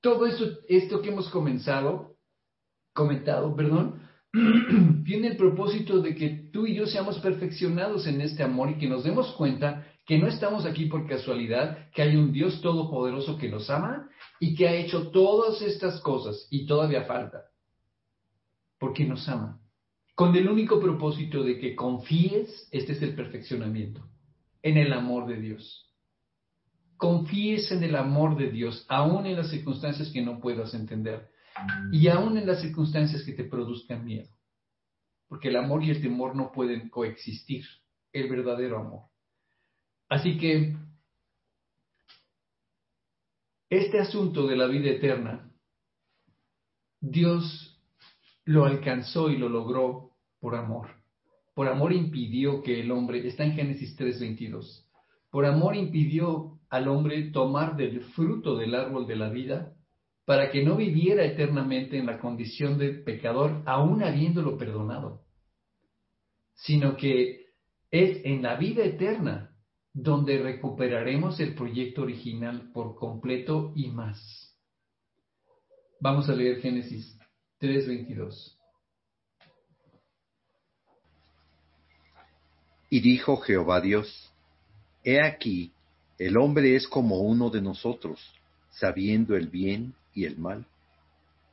Todo esto, esto que hemos comenzado, comentado, perdón, tiene el propósito de que tú y yo seamos perfeccionados en este amor y que nos demos cuenta que no estamos aquí por casualidad, que hay un Dios todopoderoso que nos ama y que ha hecho todas estas cosas y todavía falta, porque nos ama, con el único propósito de que confíes, este es el perfeccionamiento, en el amor de Dios. Confíes en el amor de Dios, aún en las circunstancias que no puedas entender y aún en las circunstancias que te produzcan miedo, porque el amor y el temor no pueden coexistir, el verdadero amor. Así que este asunto de la vida eterna, Dios lo alcanzó y lo logró por amor. Por amor impidió que el hombre, está en Génesis 3:22, por amor impidió al hombre tomar del fruto del árbol de la vida para que no viviera eternamente en la condición de pecador, aún habiéndolo perdonado, sino que es en la vida eterna donde recuperaremos el proyecto original por completo y más. Vamos a leer Génesis 3:22. Y dijo Jehová Dios, He aquí, el hombre es como uno de nosotros, sabiendo el bien y el mal.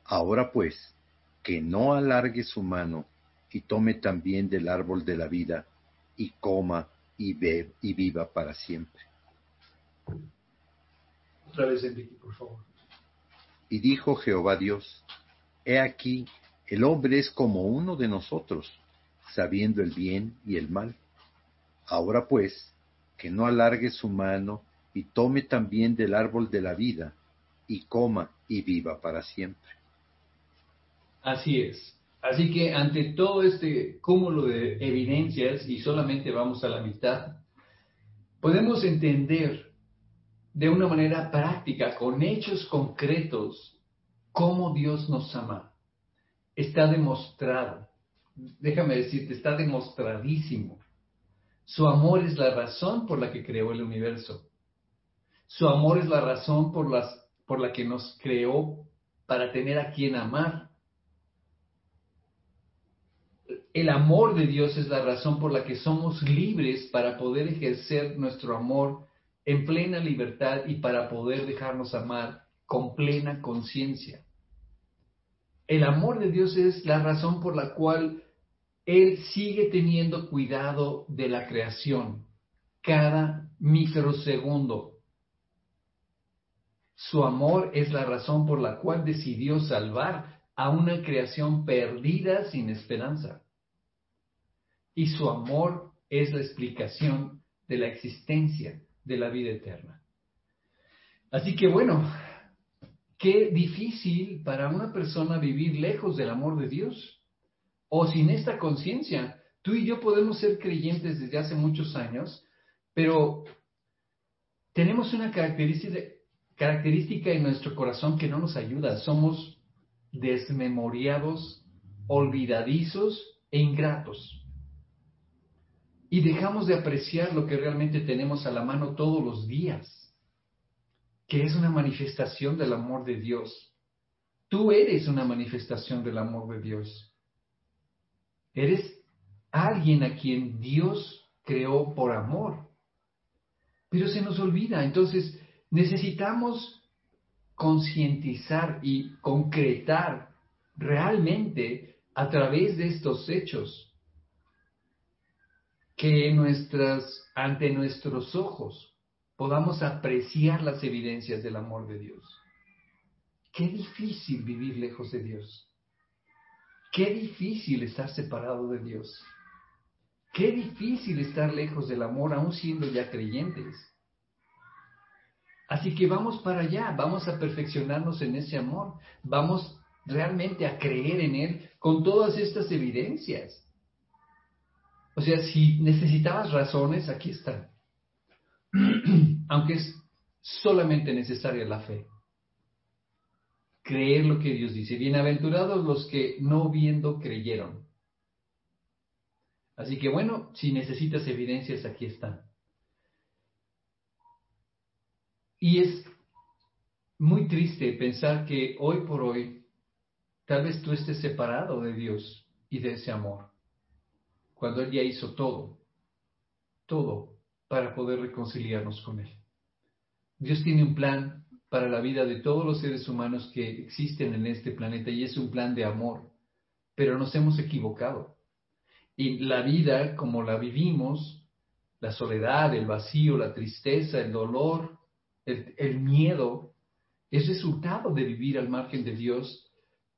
Ahora pues, que no alargue su mano y tome también del árbol de la vida y coma y, y viva para siempre. Otra vez, Enrique, por favor. Y dijo Jehová Dios, He aquí, el hombre es como uno de nosotros, sabiendo el bien y el mal. Ahora pues, que no alargue su mano y tome también del árbol de la vida y coma y viva para siempre. Así es. Así que ante todo este cúmulo de evidencias, y solamente vamos a la mitad, podemos entender de una manera práctica, con hechos concretos, cómo Dios nos ama. Está demostrado, déjame decirte, está demostradísimo. Su amor es la razón por la que creó el universo. Su amor es la razón por, las, por la que nos creó para tener a quien amar. El amor de Dios es la razón por la que somos libres para poder ejercer nuestro amor en plena libertad y para poder dejarnos amar con plena conciencia. El amor de Dios es la razón por la cual Él sigue teniendo cuidado de la creación cada microsegundo. Su amor es la razón por la cual decidió salvar a una creación perdida sin esperanza. Y su amor es la explicación de la existencia de la vida eterna. Así que bueno, qué difícil para una persona vivir lejos del amor de Dios o sin esta conciencia. Tú y yo podemos ser creyentes desde hace muchos años, pero tenemos una característica, en nuestro corazón que no nos ayuda. Somos desmemoriados, olvidadizos e ingratos y dejamos de apreciar lo que realmente tenemos a la mano todos los días, que es una manifestación del amor de Dios. Tú eres una manifestación del amor de Dios. Eres alguien a quien Dios creó por amor. Pero se nos olvida. Entonces necesitamos concientizar y concretar realmente a través de estos hechos que nuestras, ante nuestros ojos podamos apreciar las evidencias del amor de Dios. Qué difícil vivir lejos de Dios. Qué difícil estar separado de Dios. Qué difícil estar lejos del amor aún siendo ya creyentes. Así que vamos para allá, vamos a perfeccionarnos en ese amor, vamos realmente a creer en Él con todas estas evidencias. O sea, si necesitabas razones, aquí están. Aunque es solamente necesaria la fe. Creer lo que Dios dice. Bienaventurados los que no viendo creyeron. Así que bueno, si necesitas evidencias, aquí están. Y es muy triste pensar que hoy por hoy, tal vez tú estés separado de Dios y de ese amor cuando Él ya hizo todo, todo para poder reconciliarnos con Él. Dios tiene un plan para la vida de todos los seres humanos que existen en este planeta y es un plan de amor, pero nos hemos equivocado. Y la vida como la vivimos, la soledad, el vacío, la tristeza, el dolor, el, el miedo, es resultado de vivir al margen de Dios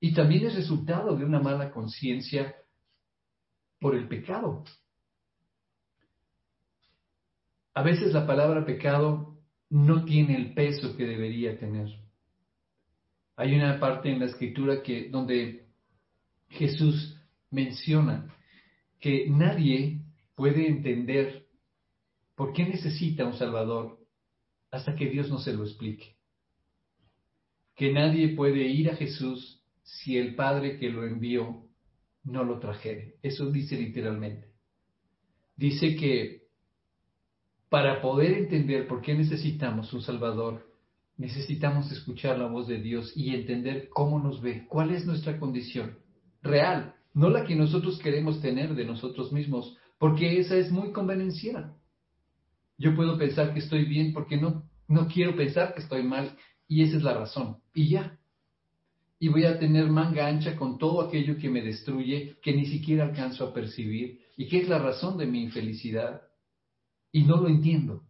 y también es resultado de una mala conciencia por el pecado. A veces la palabra pecado no tiene el peso que debería tener. Hay una parte en la escritura que donde Jesús menciona que nadie puede entender por qué necesita un Salvador hasta que Dios no se lo explique. Que nadie puede ir a Jesús si el Padre que lo envió no lo trajere. Eso dice literalmente. Dice que para poder entender por qué necesitamos un Salvador, necesitamos escuchar la voz de Dios y entender cómo nos ve, cuál es nuestra condición real, no la que nosotros queremos tener de nosotros mismos, porque esa es muy convenenciera. Yo puedo pensar que estoy bien porque no, no quiero pensar que estoy mal y esa es la razón. Y ya, y voy a tener manga ancha con todo aquello que me destruye, que ni siquiera alcanzo a percibir y que es la razón de mi infelicidad. Y no lo entiendo.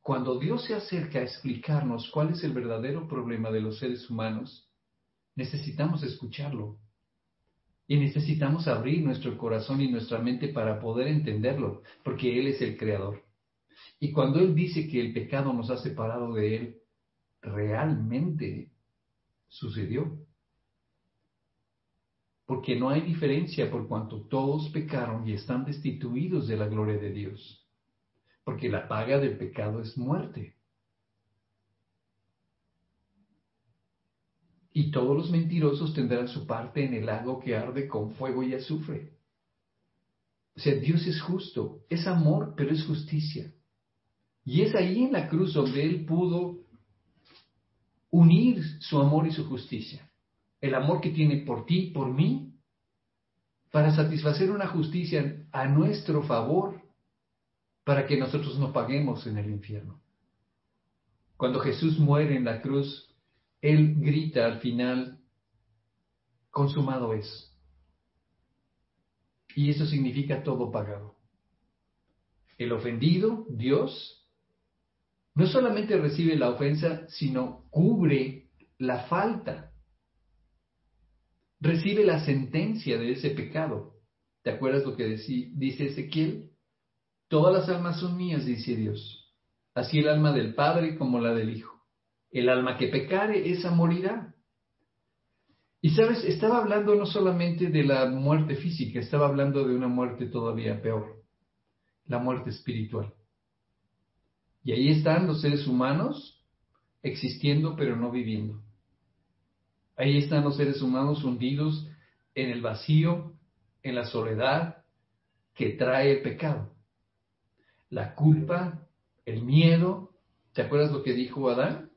Cuando Dios se acerca a explicarnos cuál es el verdadero problema de los seres humanos, necesitamos escucharlo. Y necesitamos abrir nuestro corazón y nuestra mente para poder entenderlo, porque Él es el creador. Y cuando Él dice que el pecado nos ha separado de Él, realmente sucedió. Porque no hay diferencia por cuanto todos pecaron y están destituidos de la gloria de Dios. Porque la paga del pecado es muerte. Y todos los mentirosos tendrán su parte en el lago que arde con fuego y azufre. O sea, Dios es justo, es amor, pero es justicia. Y es ahí en la cruz donde Él pudo unir su amor y su justicia. El amor que tiene por ti, por mí, para satisfacer una justicia a nuestro favor, para que nosotros no paguemos en el infierno. Cuando Jesús muere en la cruz, Él grita al final, consumado es. Y eso significa todo pagado. El ofendido, Dios, no solamente recibe la ofensa, sino cubre la falta. Recibe la sentencia de ese pecado. ¿Te acuerdas lo que dice Ezequiel? Todas las almas son mías, dice Dios. Así el alma del Padre como la del Hijo. El alma que pecare, esa morirá. Y sabes, estaba hablando no solamente de la muerte física, estaba hablando de una muerte todavía peor, la muerte espiritual. Y ahí están los seres humanos existiendo pero no viviendo. Ahí están los seres humanos hundidos en el vacío, en la soledad que trae el pecado. La culpa, el miedo. ¿Te acuerdas lo que dijo Adán?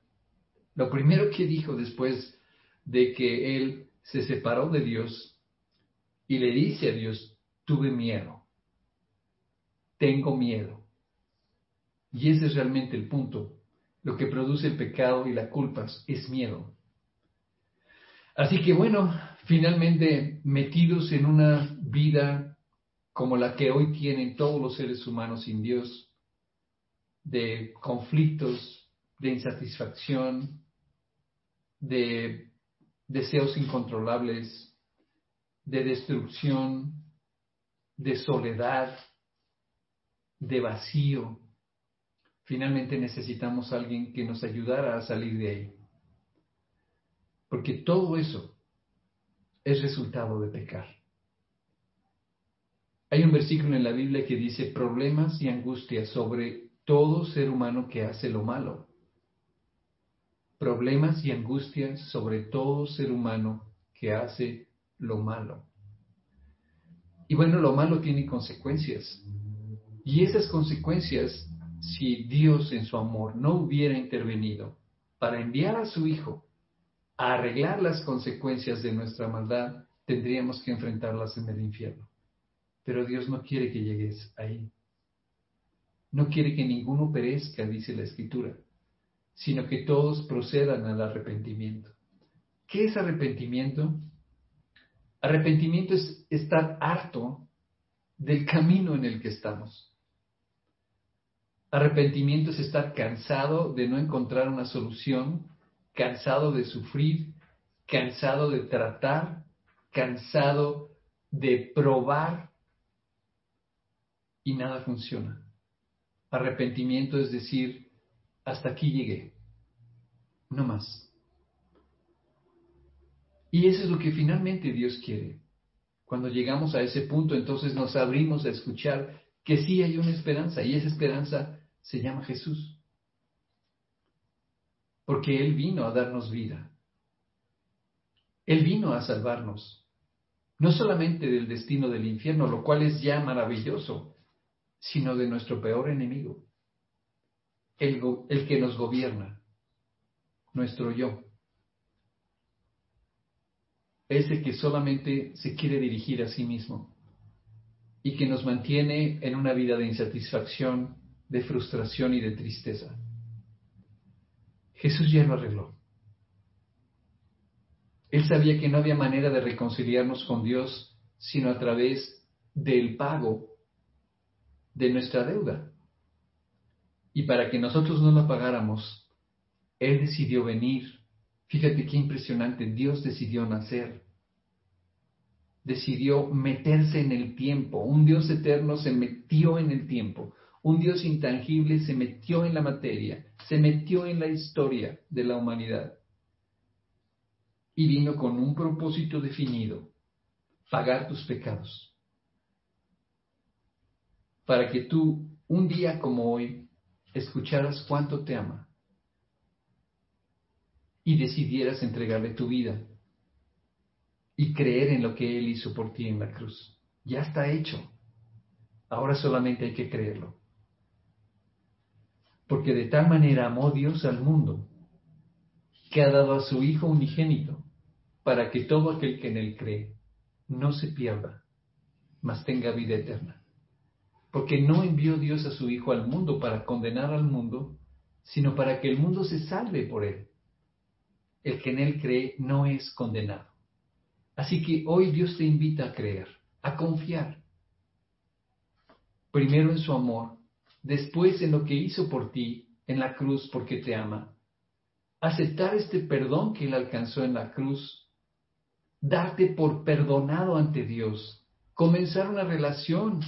Lo primero que dijo después de que él se separó de Dios y le dice a Dios, tuve miedo, tengo miedo. Y ese es realmente el punto. Lo que produce el pecado y la culpa es miedo. Así que bueno, finalmente metidos en una vida como la que hoy tienen todos los seres humanos sin Dios, de conflictos, de insatisfacción, de deseos incontrolables, de destrucción, de soledad, de vacío, finalmente necesitamos alguien que nos ayudara a salir de ahí. Porque todo eso es resultado de pecar. Hay un versículo en la Biblia que dice problemas y angustias sobre todo ser humano que hace lo malo. Problemas y angustias sobre todo ser humano que hace lo malo. Y bueno, lo malo tiene consecuencias. Y esas consecuencias si Dios en su amor no hubiera intervenido para enviar a su Hijo a arreglar las consecuencias de nuestra maldad, tendríamos que enfrentarlas en el infierno. Pero Dios no quiere que llegues ahí. No quiere que ninguno perezca, dice la Escritura, sino que todos procedan al arrepentimiento. ¿Qué es arrepentimiento? Arrepentimiento es estar harto del camino en el que estamos. Arrepentimiento es estar cansado de no encontrar una solución, cansado de sufrir, cansado de tratar, cansado de probar y nada funciona. Arrepentimiento es decir, hasta aquí llegué, no más. Y eso es lo que finalmente Dios quiere. Cuando llegamos a ese punto, entonces nos abrimos a escuchar que sí hay una esperanza y esa esperanza se llama Jesús. Porque Él vino a darnos vida. Él vino a salvarnos. No solamente del destino del infierno, lo cual es ya maravilloso, sino de nuestro peor enemigo. El, el que nos gobierna, nuestro yo. Ese que solamente se quiere dirigir a sí mismo y que nos mantiene en una vida de insatisfacción, de frustración y de tristeza. Jesús ya lo arregló. Él sabía que no había manera de reconciliarnos con Dios sino a través del pago de nuestra deuda. Y para que nosotros no la pagáramos, Él decidió venir. Fíjate qué impresionante, Dios decidió nacer. Decidió meterse en el tiempo. Un Dios eterno se metió en el tiempo Un Dios intangible se metió en la materia, se metió en la historia de la humanidad y vino con un propósito definido, pagar tus pecados. Para que tú, un día como hoy, escucharas cuánto te ama y decidieras entregarle tu vida y creer en lo que Él hizo por ti en la cruz. Ya está hecho. Ahora solamente hay que creerlo. Porque de tal manera amó Dios al mundo que ha dado a su Hijo unigénito para que todo aquel que en Él cree no se pierda, mas tenga vida eterna. Porque no envió Dios a su Hijo al mundo para condenar al mundo, sino para que el mundo se salve por Él. El que en Él cree no es condenado. Así que hoy Dios te invita a creer, a confiar. Primero en su amor, después en lo que hizo por ti en la cruz porque te ama. Aceptar este perdón que Él alcanzó en la cruz. Darte por perdonado ante Dios. Comenzar una relación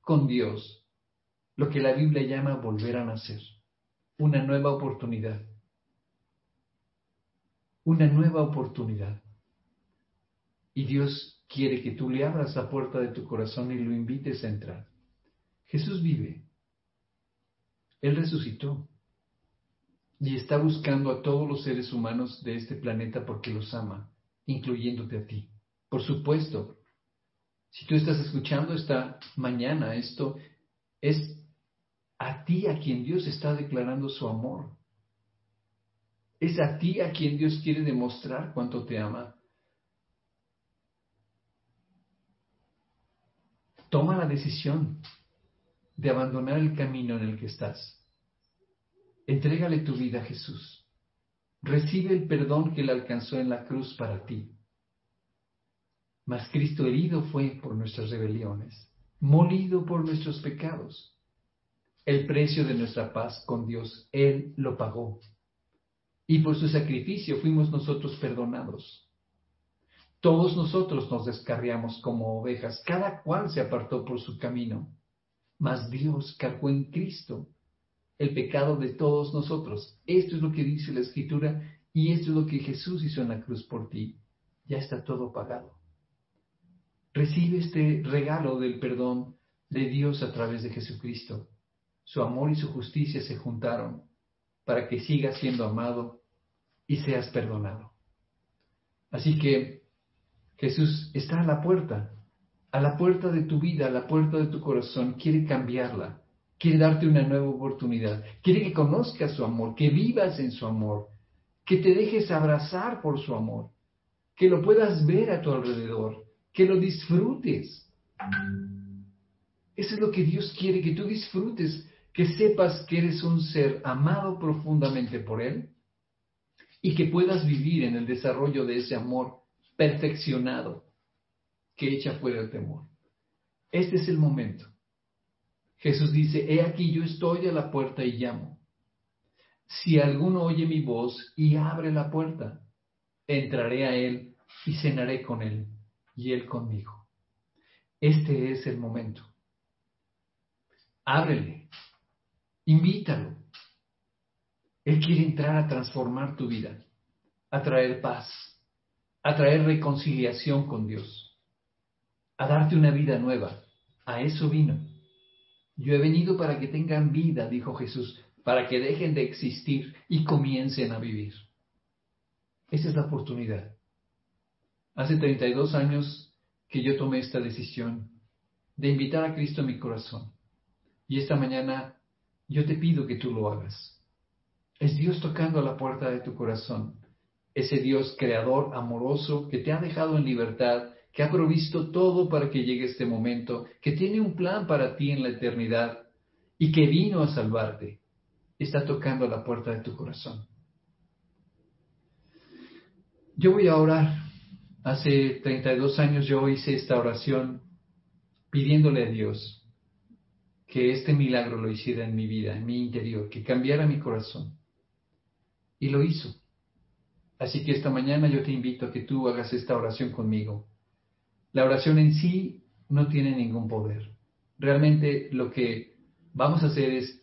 con Dios. Lo que la Biblia llama volver a nacer. Una nueva oportunidad. Una nueva oportunidad. Y Dios quiere que tú le abras la puerta de tu corazón y lo invites a entrar. Jesús vive. Él resucitó. Y está buscando a todos los seres humanos de este planeta porque los ama, incluyéndote a ti. Por supuesto, si tú estás escuchando esta mañana, esto es a ti a quien Dios está declarando su amor. Es a ti a quien Dios quiere demostrar cuánto te ama. Toma la decisión de abandonar el camino en el que estás. Entrégale tu vida a Jesús. Recibe el perdón que Él alcanzó en la cruz para ti. Mas Cristo herido fue por nuestras rebeliones, molido por nuestros pecados. El precio de nuestra paz con Dios, Él lo pagó. Y por su sacrificio fuimos nosotros perdonados. Todos nosotros nos descarriamos como ovejas, cada cual se apartó por su camino, mas Dios cargó en Cristo el pecado de todos nosotros. Esto es lo que dice la Escritura y esto es lo que Jesús hizo en la cruz por ti. Ya está todo pagado. Recibe este regalo del perdón de Dios a través de Jesucristo. Su amor y su justicia se juntaron para que sigas siendo amado y seas perdonado. Así que Jesús está a la puerta, a la puerta de tu vida, a la puerta de tu corazón, quiere cambiarla, quiere darte una nueva oportunidad, quiere que conozcas su amor, que vivas en su amor, que te dejes abrazar por su amor, que lo puedas ver a tu alrededor, que lo disfrutes. Eso es lo que Dios quiere, que tú disfrutes, que sepas que eres un ser amado profundamente por Él y que puedas vivir en el desarrollo de ese amor perfeccionado que fuera el temor. Este es el momento. Jesús dice, he aquí yo estoy a la puerta y llamo. Si alguno oye mi voz y abre la puerta, entraré a él y cenaré con él y él conmigo. Este es el momento. Ábrele, invítalo. Él quiere entrar a transformar tu vida, a traer paz, a traer reconciliación con Dios, a darte una vida nueva. A eso vino. Yo he venido para que tengan vida, dijo Jesús, para que dejen de existir y comiencen a vivir. Esa es la oportunidad. Hace 32 años que yo tomé esta decisión de invitar a Cristo a mi corazón. Y esta mañana yo te pido que tú lo hagas. Es Dios tocando a la puerta de tu corazón ese Dios creador, amoroso, que te ha dejado en libertad, que ha provisto todo para que llegue este momento, que tiene un plan para ti en la eternidad y que vino a salvarte, está tocando la puerta de tu corazón. Yo voy a orar. Hace 32 años yo hice esta oración pidiéndole a Dios que este milagro lo hiciera en mi vida, en mi interior, que cambiara mi corazón. Y lo hizo. Así que esta mañana yo te invito a que tú hagas esta oración conmigo. La oración en sí no tiene ningún poder. Realmente lo que vamos a hacer es,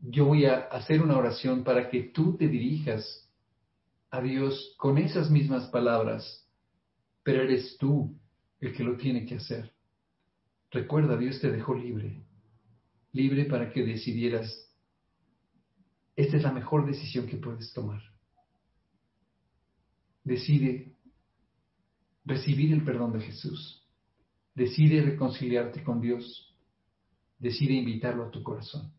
yo voy a hacer una oración para que tú te dirijas a Dios con esas mismas palabras, pero eres tú el que lo tiene que hacer. Recuerda, Dios te dejó libre, libre para que decidieras, esta es la mejor decisión que puedes tomar. Decide recibir el perdón de Jesús. Decide reconciliarte con Dios. Decide invitarlo a tu corazón.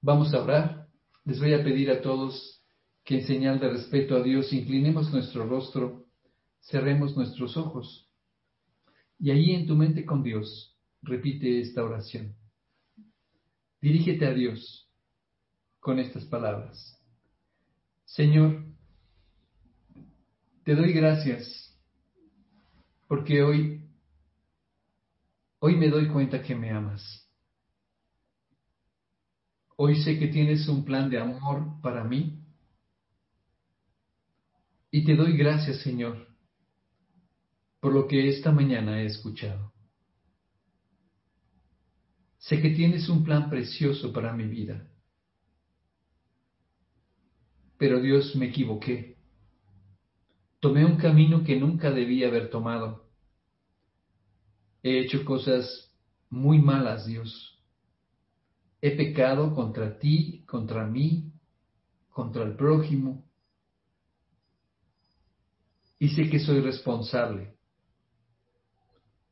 Vamos a orar. Les voy a pedir a todos que en señal de respeto a Dios inclinemos nuestro rostro, cerremos nuestros ojos y allí en tu mente con Dios repite esta oración. Dirígete a Dios con estas palabras. Señor, te doy gracias porque hoy, hoy me doy cuenta que me amas. Hoy sé que tienes un plan de amor para mí. Y te doy gracias, Señor, por lo que esta mañana he escuchado. Sé que tienes un plan precioso para mi vida. Pero Dios me equivoqué. Tomé un camino que nunca debía haber tomado. He hecho cosas muy malas, Dios. He pecado contra ti, contra mí, contra el prójimo. Y sé que soy responsable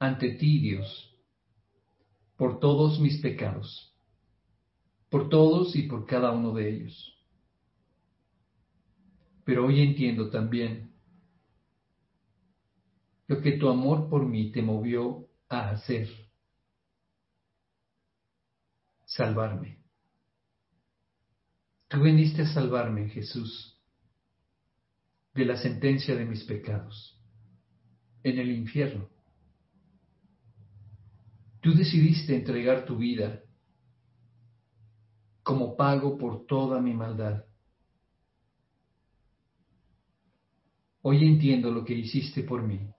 ante ti, Dios, por todos mis pecados, por todos y por cada uno de ellos. Pero hoy entiendo también lo que tu amor por mí te movió a hacer, salvarme. Tú viniste a salvarme, Jesús, de la sentencia de mis pecados en el infierno. Tú decidiste entregar tu vida como pago por toda mi maldad. Hoy entiendo lo que hiciste por mí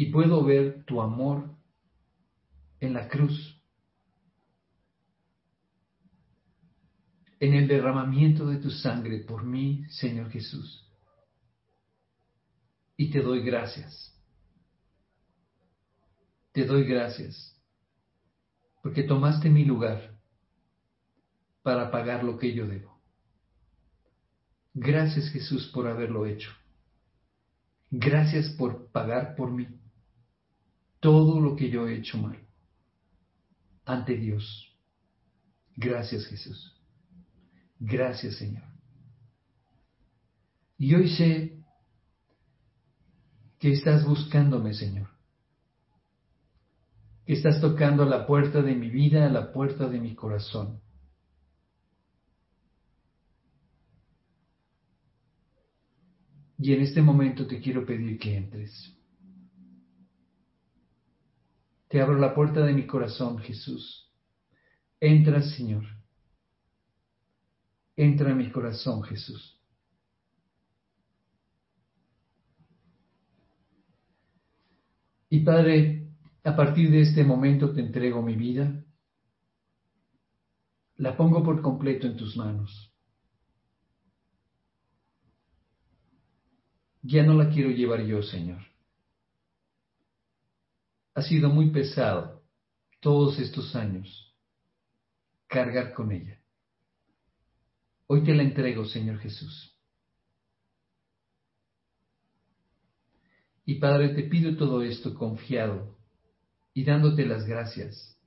y puedo ver tu amor en la cruz, en el derramamiento de tu sangre por mí, Señor Jesús. Y te doy gracias te doy gracias, porque tomaste mi lugar para pagar lo que yo debo. Gracias Jesús por haberlo hecho. Gracias por pagar por mí todo lo que yo he hecho mal ante Dios. Gracias Jesús. Gracias Señor. Y hoy sé que estás buscándome, Señor estás tocando la puerta de mi vida, a la puerta de mi corazón. Y en este momento te quiero pedir que entres. Te abro la puerta de mi corazón, Jesús. Entra, Señor. Entra en mi corazón, Jesús. Y Padre, a partir de este momento te entrego mi vida. La pongo por completo en tus manos. Ya no la quiero llevar yo, Señor. Ha sido muy pesado todos estos años cargar con ella. Hoy te la entrego, Señor Jesús. Y Padre, te pido todo esto confiado y dándote las gracias.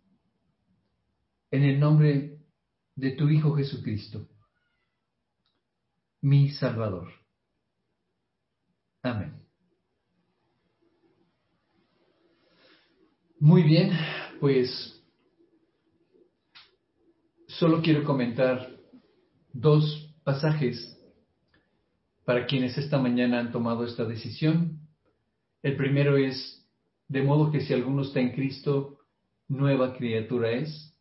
En el nombre de tu Hijo Jesucristo, mi Salvador. Amén. Muy bien, pues solo quiero comentar dos pasajes para quienes esta mañana han tomado esta decisión. El primero es de modo que si alguno está en Cristo, nueva criatura es.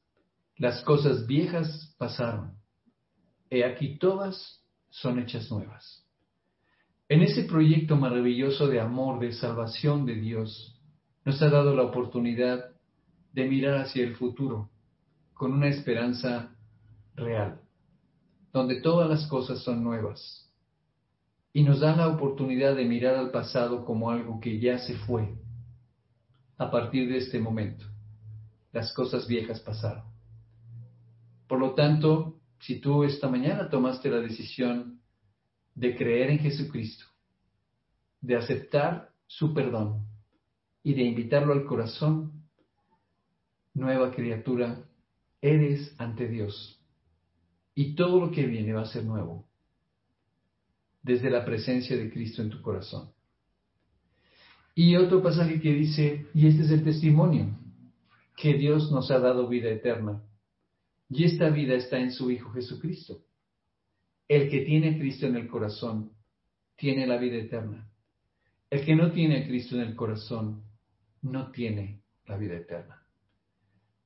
Las cosas viejas pasaron. He aquí todas son hechas nuevas. En ese proyecto maravilloso de amor, de salvación de Dios, nos ha dado la oportunidad de mirar hacia el futuro con una esperanza real, donde todas las cosas son nuevas. Y nos da la oportunidad de mirar al pasado como algo que ya se fue a partir de este momento. Las cosas viejas pasaron. Por lo tanto, si tú esta mañana tomaste la decisión de creer en Jesucristo, de aceptar su perdón y de invitarlo al corazón, nueva criatura, eres ante Dios. Y todo lo que viene va a ser nuevo, desde la presencia de Cristo en tu corazón. Y otro pasaje que dice, y este es el testimonio, que Dios nos ha dado vida eterna, y esta vida está en su Hijo Jesucristo. El que tiene Cristo en el corazón tiene la vida eterna. El que no tiene a Cristo en el corazón no tiene la vida eterna.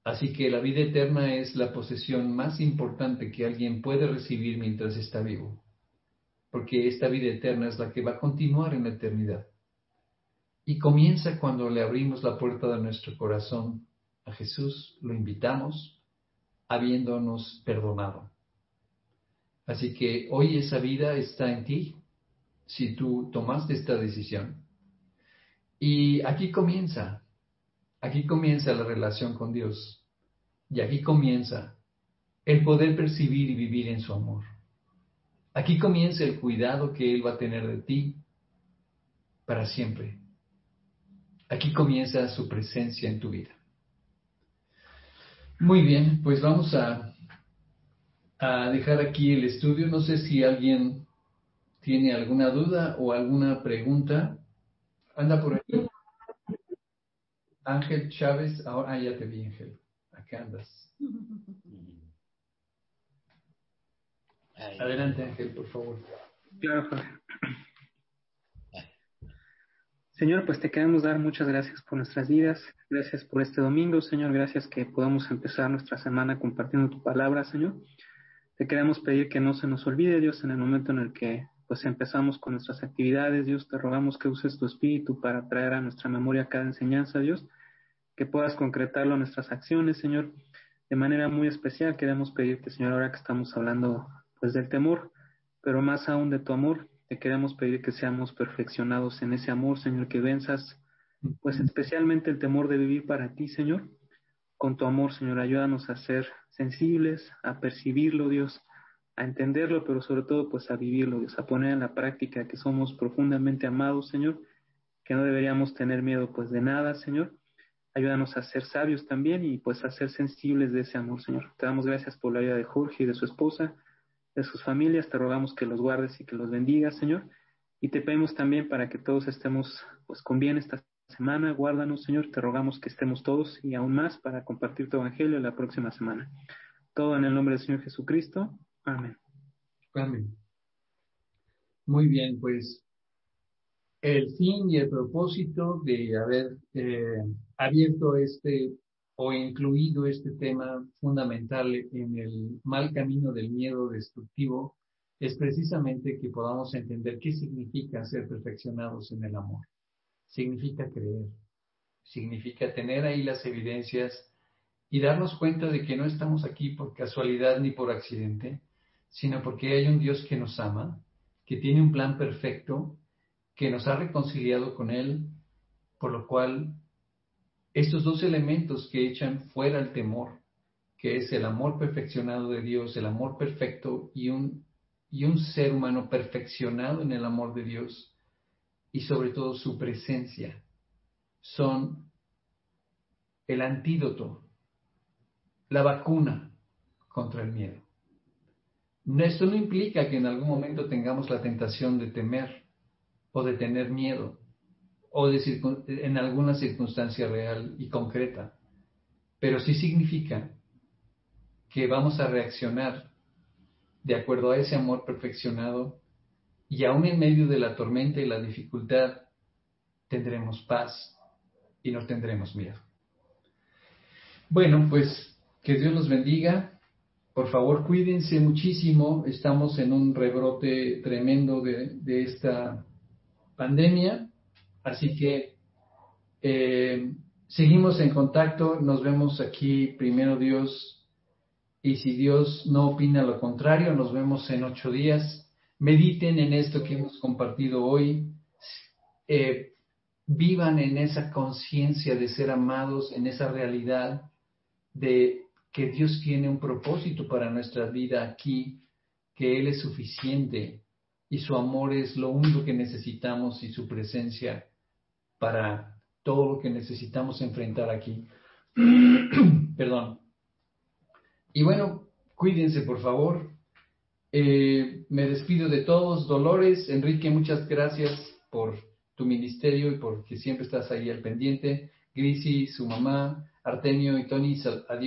Así que la vida eterna es la posesión más importante que alguien puede recibir mientras está vivo, porque esta vida eterna es la que va a continuar en la eternidad. Y comienza cuando le abrimos la puerta de nuestro corazón a Jesús, lo invitamos, habiéndonos perdonado. Así que hoy esa vida está en ti, si tú tomaste esta decisión. Y aquí comienza, aquí comienza la relación con Dios. Y aquí comienza el poder percibir y vivir en su amor. Aquí comienza el cuidado que Él va a tener de ti para siempre. Aquí comienza su presencia en tu vida. Muy bien, pues vamos a, dejar aquí el estudio. No sé si alguien tiene alguna duda o alguna pregunta. Anda por ahí. Ángel Chávez, ahora ah, ya te vi, Ángel. Acá andas. Adelante, Ángel, por favor. Claro, Señor, pues te queremos dar muchas gracias por nuestras vidas, gracias por este domingo, Señor, gracias que podamos empezar nuestra semana compartiendo tu palabra, Señor. Te queremos pedir que no se nos olvide, Dios, en el momento en el que pues empezamos con nuestras actividades, Dios, te rogamos que uses tu espíritu para traer a nuestra memoria cada enseñanza, Dios, que puedas concretarlo en nuestras acciones, Señor. De manera muy especial queremos pedirte, Señor, ahora que estamos hablando pues del temor, pero más aún de tu amor, te queremos pedir que seamos perfeccionados en ese amor, Señor, que venzas, pues especialmente el temor de vivir para ti, Señor. Con tu amor, Señor, ayúdanos a ser sensibles, a percibirlo, Dios, a entenderlo, pero sobre todo, pues a vivirlo, a poner en la práctica que somos profundamente amados, Señor, que no deberíamos tener miedo, pues, de nada, Señor. Ayúdanos a ser sabios también y, pues, a ser sensibles de ese amor, Señor. Te damos gracias por la vida de Jorge y de su esposa de sus familias, te rogamos que los guardes y que los bendigas, Señor. Y te pedimos también para que todos estemos pues con bien esta semana. Guárdanos, Señor. Te rogamos que estemos todos y aún más para compartir tu evangelio la próxima semana. Todo en el nombre del Señor Jesucristo. Amén. Amén. Muy bien, pues el fin y el propósito de haber eh, abierto este o incluido este tema fundamental en el mal camino del miedo destructivo es precisamente que podamos entender qué significa ser perfeccionados en el amor. Significa creer, significa tener ahí las evidencias y darnos cuenta de que no estamos aquí por casualidad ni por accidente, sino porque hay un Dios que nos ama, que tiene un plan perfecto, que nos ha reconciliado con Él, por lo cual estos dos elementos que echan fuera el temor, que es el amor perfeccionado de Dios, el amor perfecto y un, y un ser humano perfeccionado en el amor de Dios, y sobre todo su presencia, son el antídoto, la vacuna contra el miedo. Esto no implica que en algún momento tengamos la tentación de temer o de tener miedo o en alguna circunstancia real y concreta, pero sí significa que vamos a reaccionar de acuerdo a ese amor perfeccionado y aún en medio de la tormenta y la dificultad tendremos paz y no tendremos miedo. Bueno, pues que Dios los bendiga. Por favor, cuídense muchísimo. Estamos en un rebrote tremendo de, de esta pandemia Así que eh, seguimos en contacto, nos vemos aquí primero Dios, y si Dios no opina lo contrario, nos vemos en ocho días. Mediten en esto que hemos compartido hoy. Eh, vivan en esa conciencia de ser amados, en esa realidad de que Dios tiene un propósito para nuestra vida aquí, que Él es suficiente y su amor es lo único que necesitamos y su presencia para todo lo que necesitamos enfrentar aquí. Perdón. Y bueno, cuídense por favor. Eh, me despido de todos. Dolores, Enrique, muchas gracias por tu ministerio y porque siempre estás ahí al pendiente. Grisi, su mamá, Artemio y Tony, adiós.